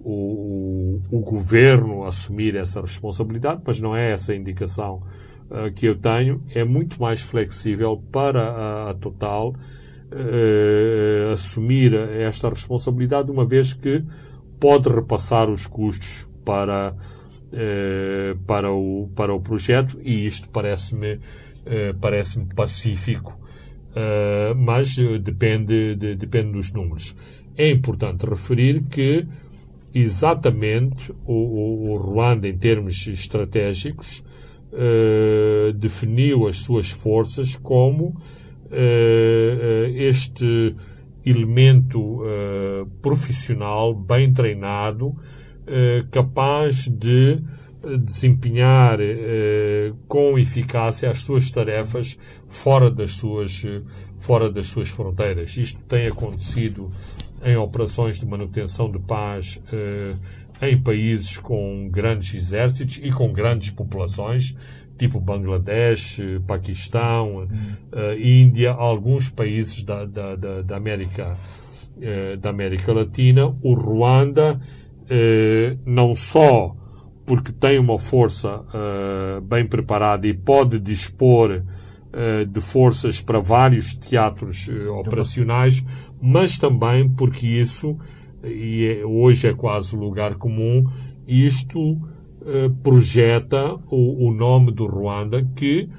o, o, o governo assumir essa responsabilidade, mas não é essa a indicação uh, que eu tenho, é muito mais flexível para a, a Total uh, assumir esta responsabilidade, uma vez que pode repassar os custos para, eh, para, o, para o projeto e isto parece-me eh, parece pacífico, eh, mas depende, de, depende dos números. É importante referir que exatamente o, o, o Ruanda, em termos estratégicos, definiu as suas forças como este elemento uh, profissional, bem treinado, capaz de eh, desempenhar com eficácia as suas tarefas fora das suas, fora das suas fronteiras. Isto tem acontecido em operações de manutenção de paz em países com grandes exércitos e com grandes populações, tipo Bangladesh, Paquistão, uh, Índia, alguns países da, da, da, da América, uh, da América Latina. O Ruanda, uh, não só porque tem uma força bem preparada e pode dispor de forças para vários teatros operacionais, mas também porque isso, e é, hoje é quase lugar comum, isto eh, projeta o, o, nome do Ruanda, que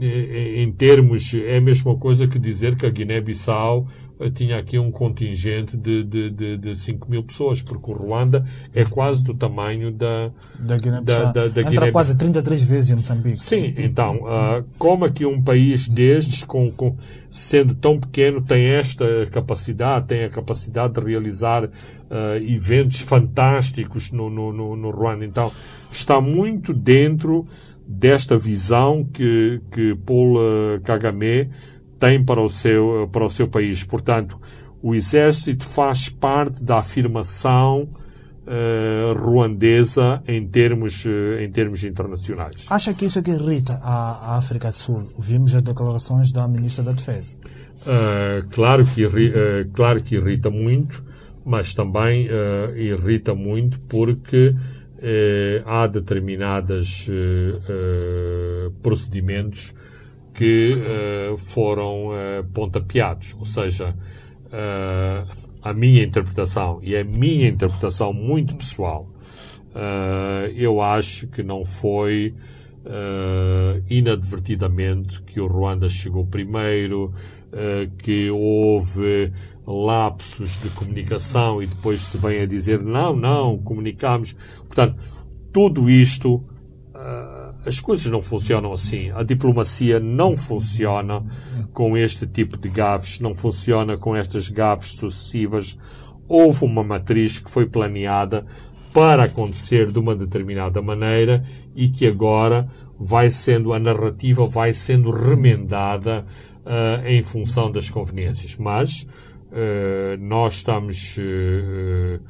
eh, em termos é a mesma coisa que dizer que a Guiné-Bissau tinha aqui um contingente de, de, de, de 5 mil pessoas, porque o Ruanda é quase do tamanho da, da Guiné-Bissau. Da, da, da Entra Guiné quase 33 vezes em Moçambique. Sim, então, uh, como aqui um país destes, com, com, sendo tão pequeno, tem esta capacidade, tem a capacidade de realizar uh, eventos fantásticos no, no, no, no Ruanda. Então, está muito dentro desta visão que, que Paul Kagame tem para o seu, para o seu país. Portanto, o exército faz parte da afirmação uh, ruandesa em termos, uh, em termos internacionais. Acha que isso é que irrita a, a África do Sul? Vimos as declarações da Ministra da Defesa. Uh, claro, que, claro que irrita muito, mas também irrita muito porque há determinados procedimentos que foram pontapeados, ou seja, a minha interpretação, e é a minha interpretação muito pessoal, uh, eu acho que não foi uh, inadvertidamente que o Ruanda chegou primeiro, uh, que houve lapsos de comunicação e depois se vem a dizer não, não, comunicamos. Portanto, tudo isto as coisas não funcionam assim. A diplomacia não funciona com este tipo de gafes, não funciona com estas gafes sucessivas. Houve uma matriz que foi planeada para acontecer de uma determinada maneira e que agora vai sendo, a narrativa vai sendo remendada uh, em função das conveniências. Mas uh, nós estamos uh,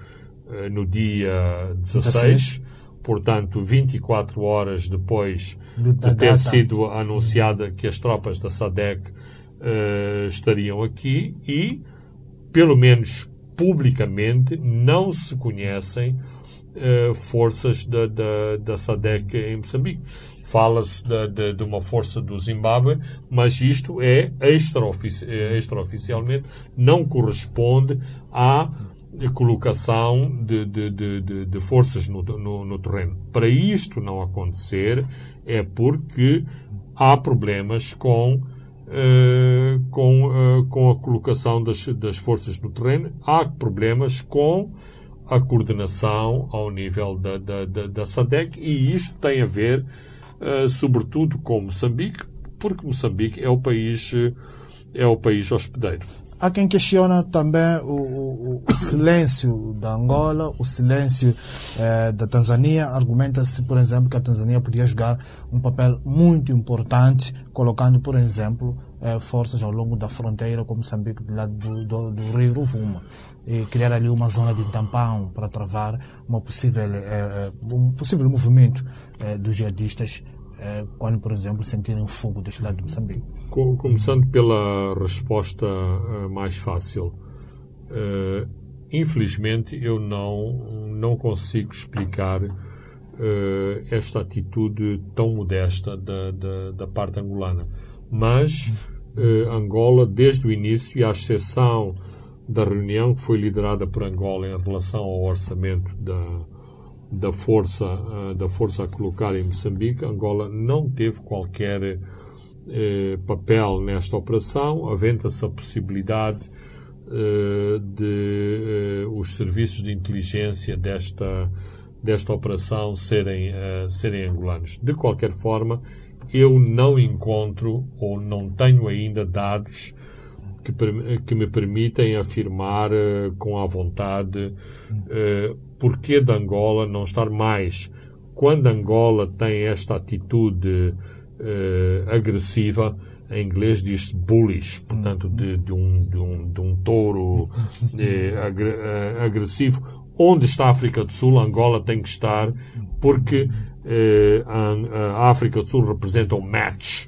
no dia 16 portanto, 24 horas depois de, de ter sido anunciada que as tropas da SADEC uh, estariam aqui e, pelo menos publicamente, não se conhecem uh, forças da, da, da SADEC em Moçambique. Fala-se de, de, de, uma força do Zimbábue, mas isto é extraoficialmente, não corresponde à colocação de, de, de, de forças no, no, no, terreno. Para isto não acontecer, é porque há problemas com, uh, com, uh, com a colocação das, das forças no terreno, há problemas com a coordenação ao nível da, da, da, da SADEC e isto tem a ver, uh, sobretudo, com Moçambique, porque Moçambique é o país, é o país hospedeiro. Há quem questiona também o, o, o silêncio da Angola, o silêncio eh, da Tanzânia. Argumenta-se, por exemplo, que a Tanzânia podia jogar um papel muito importante, colocando, por exemplo, eh, forças ao longo da fronteira com Moçambique, do lado do, do, do rio Ruvuma, e criar ali uma zona de tampão para travar uma possível, eh, um possível movimento dos jihadistas eh, quando, por exemplo, sentirem o fogo da cidade de Moçambique? Começando pela resposta eh, mais fácil. Uh, infelizmente, eu não, não consigo explicar esta atitude tão modesta da, da, da parte angolana. Mas Angola, desde o início, e à exceção da reunião que foi liderada por Angola em relação ao orçamento da, da força, uh, da força a colocar em Moçambique, Angola não teve qualquer uh, papel nesta operação, havendo-se a possibilidade uh, de os serviços de inteligência desta, desta operação serem, serem angolanos. De qualquer forma, eu não encontro ou não tenho ainda dados que, que me permitem afirmar com a vontade porquê de Angola não estar mais, quando Angola tem esta atitude uh, agressiva, em inglês diz bullish, portanto, de, de, um, de, um, de um touro *laughs* eh, eh, agressivo. Onde está a África do Sul, Angola tem que estar, porque eh, a, a, África do Sul representa um match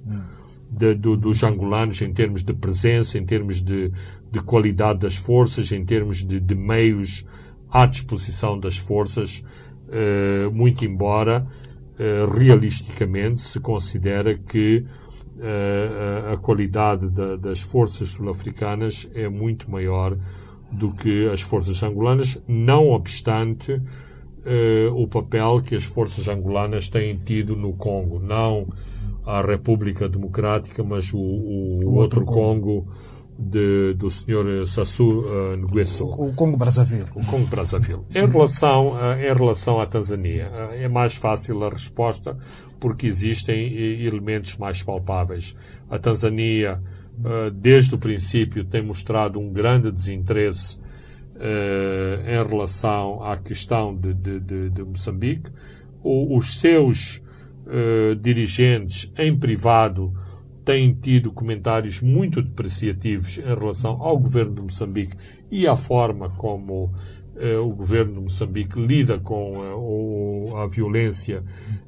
do, dos angolanos em termos de presença, em termos de, de qualidade das forças, em termos de meios à disposição das forças, eh, muito embora eh, realisticamente se considera que eh, a qualidade das forças sul-africanas é muito maior do que as forças angolanas, não obstante o papel que as forças angolanas têm tido no Congo, não a República Democrática, mas o, o, o outro, outro Congo, Congo de, do Sr. Sassou uh, Nguesso. O Congo Brazzaville. O Congo Brazzaville. Em relação, uh, em relação à Tanzânia, uh, é mais fácil a resposta porque existem elementos mais palpáveis. A Tanzânia, uh, desde o princípio, tem mostrado um grande desinteresse em relação à questão de, de, de, de Moçambique. O, os seus dirigentes, em privado, tem tido comentários muito depreciativos em relação ao governo de Moçambique e à forma como eh, o governo de Moçambique lida com eh, o, a violência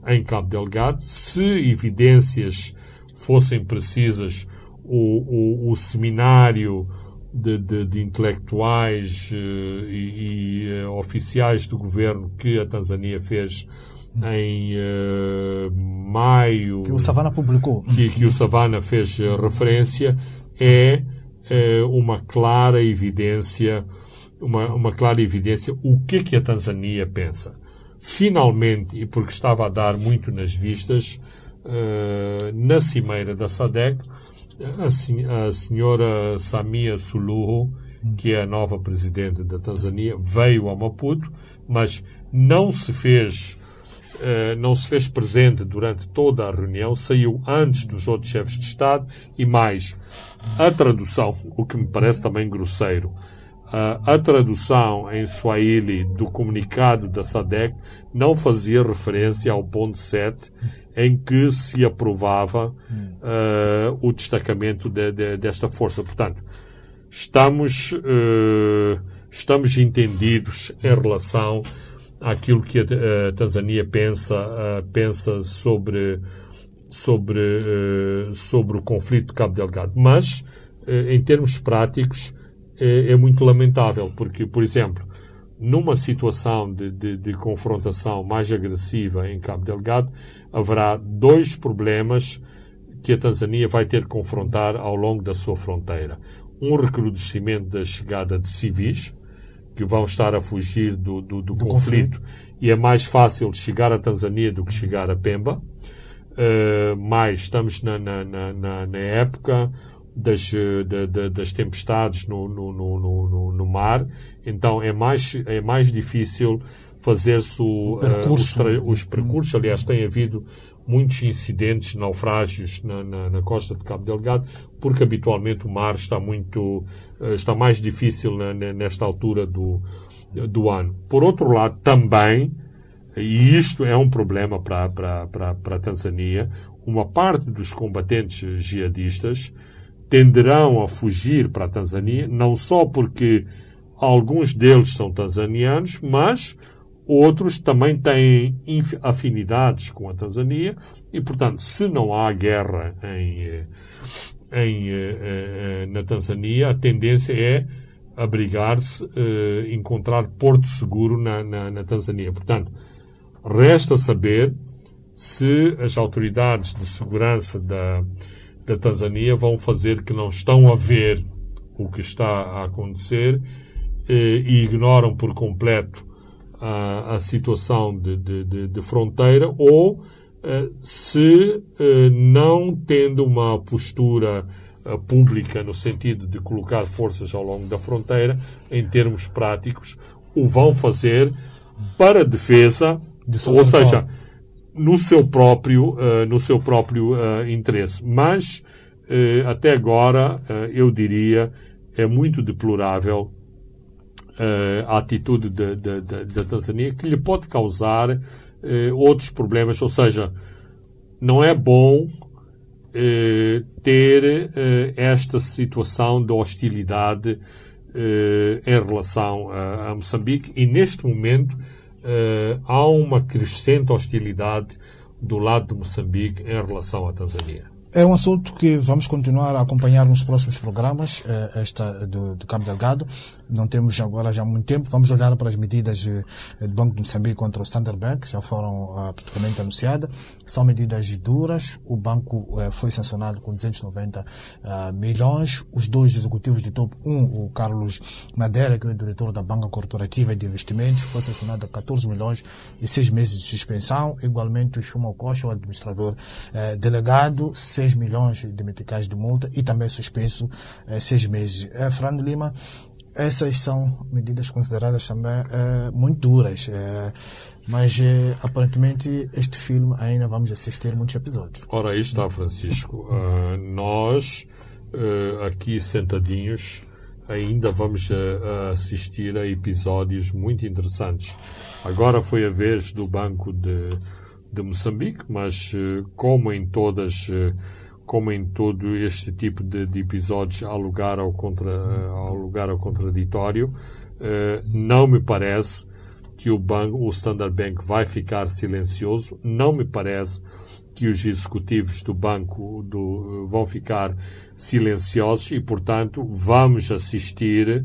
em Cabo Delgado. Se evidências fossem precisas, o, o, o seminário de, de, de intelectuais eh, e, e oficiais do governo que a Tanzânia fez em uh, maio. Que o Savana publicou. Que, que o Savana fez referência, é uh, uma clara evidência, uma, uma clara evidência o que, que a Tanzânia pensa. Finalmente, e porque estava a dar muito nas vistas, uh, na cimeira da SADEC, a, a senhora Samia Suluhu, que é a nova presidente da Tanzânia, veio a Maputo, mas não se fez não se fez presente durante toda a reunião, saiu antes dos outros chefes de Estado e mais a tradução, o que me parece também grosseiro, a tradução em Swahili do comunicado da SADEC não fazia referência ao ponto 7 em que se aprovava uh, o destacamento de, de, desta força. Portanto, estamos, uh, estamos entendidos em relação àquilo que a, a Tanzânia pensa, uh, pensa sobre, sobre, sobre o conflito de Cabo Delgado. Mas, em termos práticos, é, é, muito lamentável, porque, por exemplo, numa situação de, de, de confrontação mais agressiva em Cabo Delgado, haverá dois problemas que a Tanzânia vai ter que confrontar ao longo da sua fronteira. Um recrudescimento da chegada de civis, que vão estar a fugir do, do, do, do conflito, conflito, e é mais fácil chegar à Tanzânia do que chegar a Pemba. Uh, mais estamos na, na, na, na época das, de, de, das tempestades no, no, no, no, mar, então é mais, é mais difícil fazer-se uh, os, os, percursos. Aliás, tem havido muitos incidentes, naufrágios na, na, na, costa de Cabo Delgado, porque habitualmente o mar está muito, uh, está mais difícil na, nesta altura do, do ano. Por outro lado, também, e isto é um problema para, para, para, para a Tanzânia, uma parte dos combatentes jihadistas tenderão a fugir para a Tanzânia, não só porque alguns deles são tanzanianos, mas Outros também têm afinidades com a Tanzânia e, portanto, se não há guerra em, eh, em, eh, eh, na Tanzânia, a tendência é abrigar-se, encontrar porto seguro na, na, na Tanzânia. Portanto, resta saber se as autoridades de segurança da, da Tanzânia vão fazer que não estão a ver o que está a acontecer e ignoram por completo a, situação de, de, de, fronteira ou eh, se eh, não tendo uma postura eh, pública no sentido de colocar forças ao longo da fronteira, em termos práticos, o vão fazer para defesa, ou seja, no seu próprio, no seu próprio interesse. Mas, até agora, eu diria, é muito deplorável a atitude da Tanzânia que lhe pode causar uh, outros problemas. Ou seja, não é bom uh, ter esta situação de hostilidade em relação a, Moçambique e neste momento há uma crescente hostilidade do lado de Moçambique em relação à Tanzânia. É um assunto que vamos continuar a acompanhar nos próximos programas, eh, esta do, do Cabo Delgado. Não temos agora já muito tempo. Vamos olhar para as medidas eh, do Banco de Moçambique contra o Standard Bank, já foram uh, praticamente anunciadas. São medidas duras. O banco uh, foi sancionado com 290 uh, milhões. Os dois executivos de topo, um, o Carlos Madeira, que é o diretor da Banca Corporativa de Investimentos, foi sancionado a 14 milhões e seis meses de suspensão. Igualmente, o Chuma Costa, o administrador delegado, 6 milhões de meticais de multa e também suspenso eh, seis meses. Eh, Fernando Lima, essas são medidas consideradas também eh, muito duras. Eh, mas eh, aparentemente este filme ainda vamos assistir muitos episódios. Ora, aí está, Francisco. Uh, nós, uh, aqui sentadinhos, ainda vamos uh, assistir a episódios muito interessantes. Agora foi a vez do Banco de de Moçambique, mas como em todas, como em todo este tipo de, de episódios, há lugar ao, contra, há lugar ao contraditório. Uh, não me parece que o, banco, o Standard Bank vai ficar silencioso. Não me parece que os executivos do banco do, vão ficar silenciosos e, portanto, vamos assistir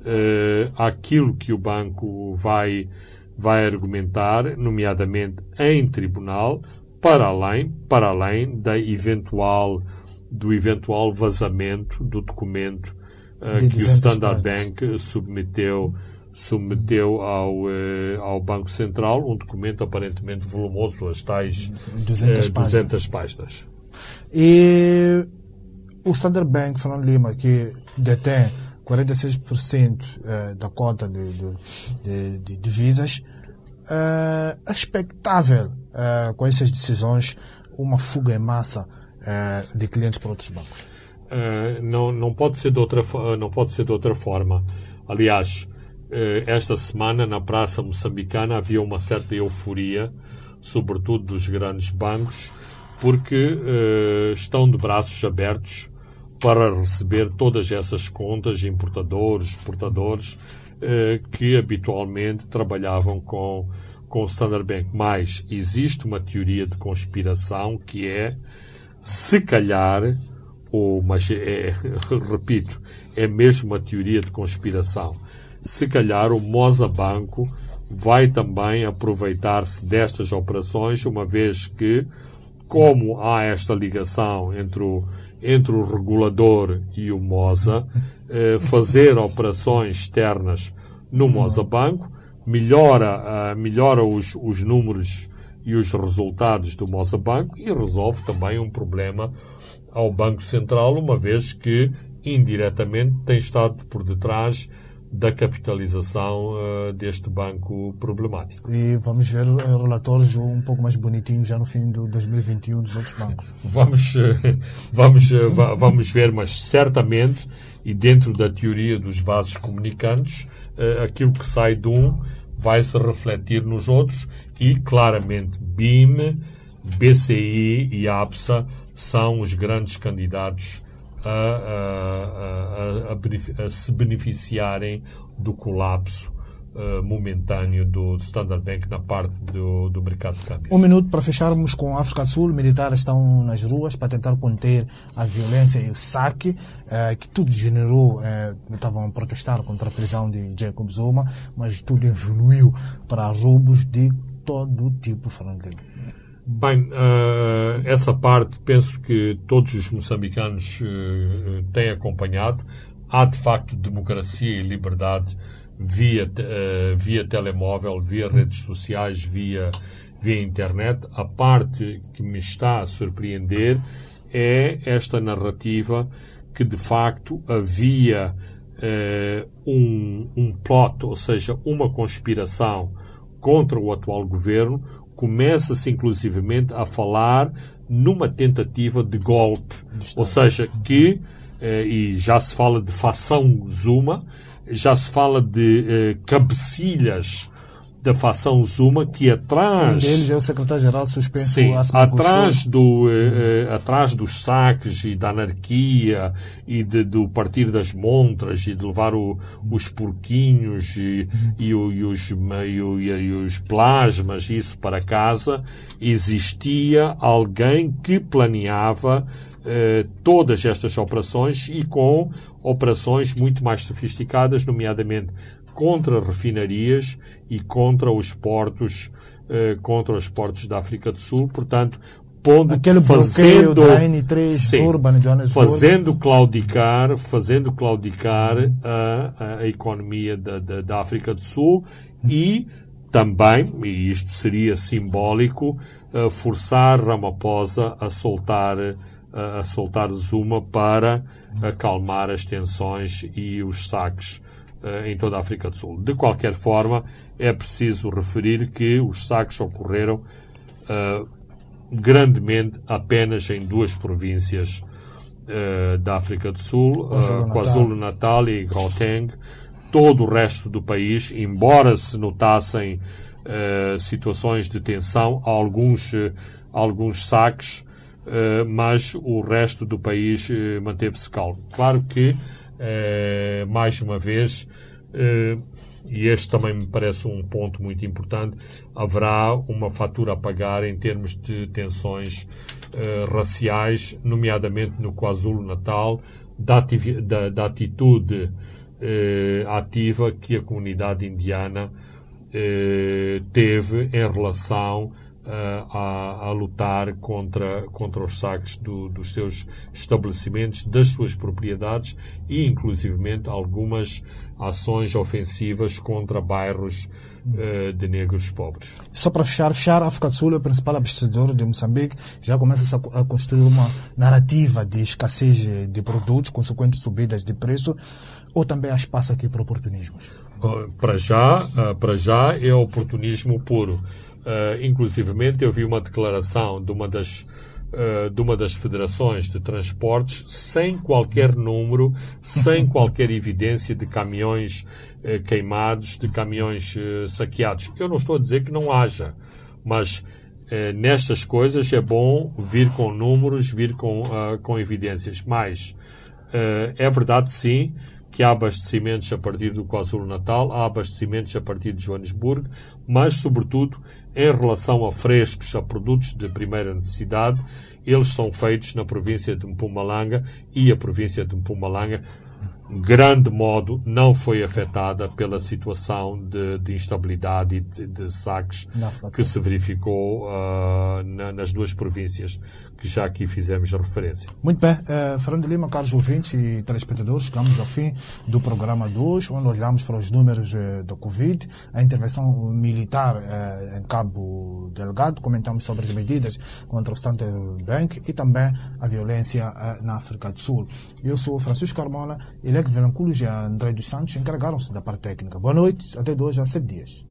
uh, àquilo que o banco vai, vai argumentar, nomeadamente em tribunal, para além, para além da eventual, do eventual vazamento do documento uh, que o Standard Bank submeteu submeteu ao, eh, ao Banco Central um documento aparentemente volumoso, as tais 200, eh, 200 páginas. páginas. E o Standard Bank, Fernando Lima, que detém 46% eh, da cota de, de, de, de divisas, é expectável uh, com essas decisões uma fuga em massa uh, de clientes para outros bancos? Uh, não, não, pode ser de outra, não pode ser de outra forma. Aliás, esta semana na Praça Moçambicana havia uma certa euforia, sobretudo dos grandes bancos, porque estão de braços abertos para receber todas essas contas, importadores, exportadores, que habitualmente trabalhavam com com o Standard Bank. Mas existe uma teoria de conspiração que é, se calhar, ou, mas é, é *laughs* repito, é mesmo uma teoria de conspiração. Se calhar o Moza Banco vai também aproveitar-se destas operações, uma vez que, como há esta ligação entre o, entre o regulador e o Moza, eh, fazer operações externas no Moza Banco melhora, uh, melhora os, os números e os resultados do Moça Banco e resolve também um problema ao Banco Central, uma vez que indiretamente tem estado por detrás da capitalização uh, deste banco problemático. E vamos ver relatórios um pouco mais bonitinhos já no fim de 2021 dos outros bancos. *laughs* Vamos, uh, vamos, uh, vamos ver, mas certamente, e dentro da teoria dos vasos comunicantes, aquilo que sai de um vai se refletir nos outros e, claramente, BIM, BCI e APSA são os grandes candidatos a, a, a, a se beneficiarem do colapso uh, momentâneo do Standard Bank na parte do, do mercado de câmbio. Um minuto para fecharmos com a África do Sul. Militares estão nas ruas para tentar conter a violência e o saque, uh, que tudo generou, uh, estavam a protestar contra a prisão de Jacob Zuma, mas tudo evoluiu para roubos de todo tipo, falando Bem, uh, essa parte penso que todos os moçambicanos uh, têm acompanhado. Há de facto democracia e liberdade via, uh, via telemóvel, via redes sociais, via, via internet. A parte que me está a surpreender é esta narrativa que de facto havia uh, um, um plot, ou seja, uma conspiração contra o atual governo, começa-se inclusivamente a falar numa tentativa de golpe, ou seja, que, uh, e já se fala de fação Zuma, já se fala de eh, cabecilhas da facção Zuma que atrás. Um deles é o secretário-geral suspenso sim, atrás, do, eh, eh, atrás dos saques e da anarquia e de, do partir das montras e de levar o, os porquinhos e, e, e, os, e, e os plasmas isso para casa, existia alguém que planeava eh, todas estas operações e com operações muito mais sofisticadas, nomeadamente contra refinarias e contra os portos, eh, contra os portos da África do Sul. Portanto, pondo, Aquele fazendo, da N3 sim, Durban, fazendo claudicar, fazendo claudicar a, a economia da, da, da, África do Sul e também, e isto seria simbólico, forçar Ramaphosa a soltar a, soltar Zuma para acalmar as tensões e os saques uh, em toda a África do Sul. De qualquer forma, é preciso referir que os saques ocorreram uh, grandemente apenas em duas províncias uh, da África do Sul, KwaZulu-Natal e Gauteng. Todo o resto do país, embora se notassem situações de tensão, alguns, alguns saques mas o resto do país uh, manteve-se calmo. Claro que, mais uma vez, e este também me parece um ponto muito importante, haverá uma fatura a pagar em termos de tensões raciais, nomeadamente no KwaZulu-Natal, da, atitude ativa que a comunidade indiana eh, teve em relação eh, a, a, lutar contra, contra os saques do, dos seus estabelecimentos, das suas propriedades e, inclusivamente, algumas ações ofensivas contra bairros uh, de negros pobres. Só para fechar, fechar, a África do Sul é o principal abastecedor de Moçambique, já começa a, construir uma narrativa de escassez de produtos, consequentes subidas de preço, ou também há espaço aqui para oportunismos? para já, uh, para já é oportunismo puro. Uh, inclusivamente eu vi uma declaração de uma das uh, de uma das federações de transportes sem qualquer número, sem *laughs* qualquer evidência de caminhões uh, queimados, de caminhões saqueados. Eu não estou a dizer que não haja, mas nestas coisas é bom vir com números, vir com, com evidências. Mas é verdade sim que há abastecimentos a partir do KwaZulu-Natal, há abastecimentos a partir de Joanesburgo, mas, sobretudo, em relação a frescos, a produtos de primeira necessidade, eles são feitos na província de Mpumalanga e a província de Mpumalanga grande modo não foi afetada pela situação de, de instabilidade e de, de saques que se verificou uh, na, nas duas províncias que já aqui fizemos referência. Muito bem. Uh, Fernando Lima, caros ouvintes e telespectadores, chegamos ao fim do programa de hoje, onde olhamos para os números uh, da Covid, a intervenção militar uh, em Cabo Delgado, comentamos sobre as medidas contra o Standard Bank e também a violência uh, na África do Sul. Eu sou Francisco Carmona e Leque Velanculos e André dos Santos encarregaram-se da parte técnica. Boa noite, até dois a sete dias.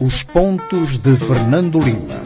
Os pontos de Fernando Lima.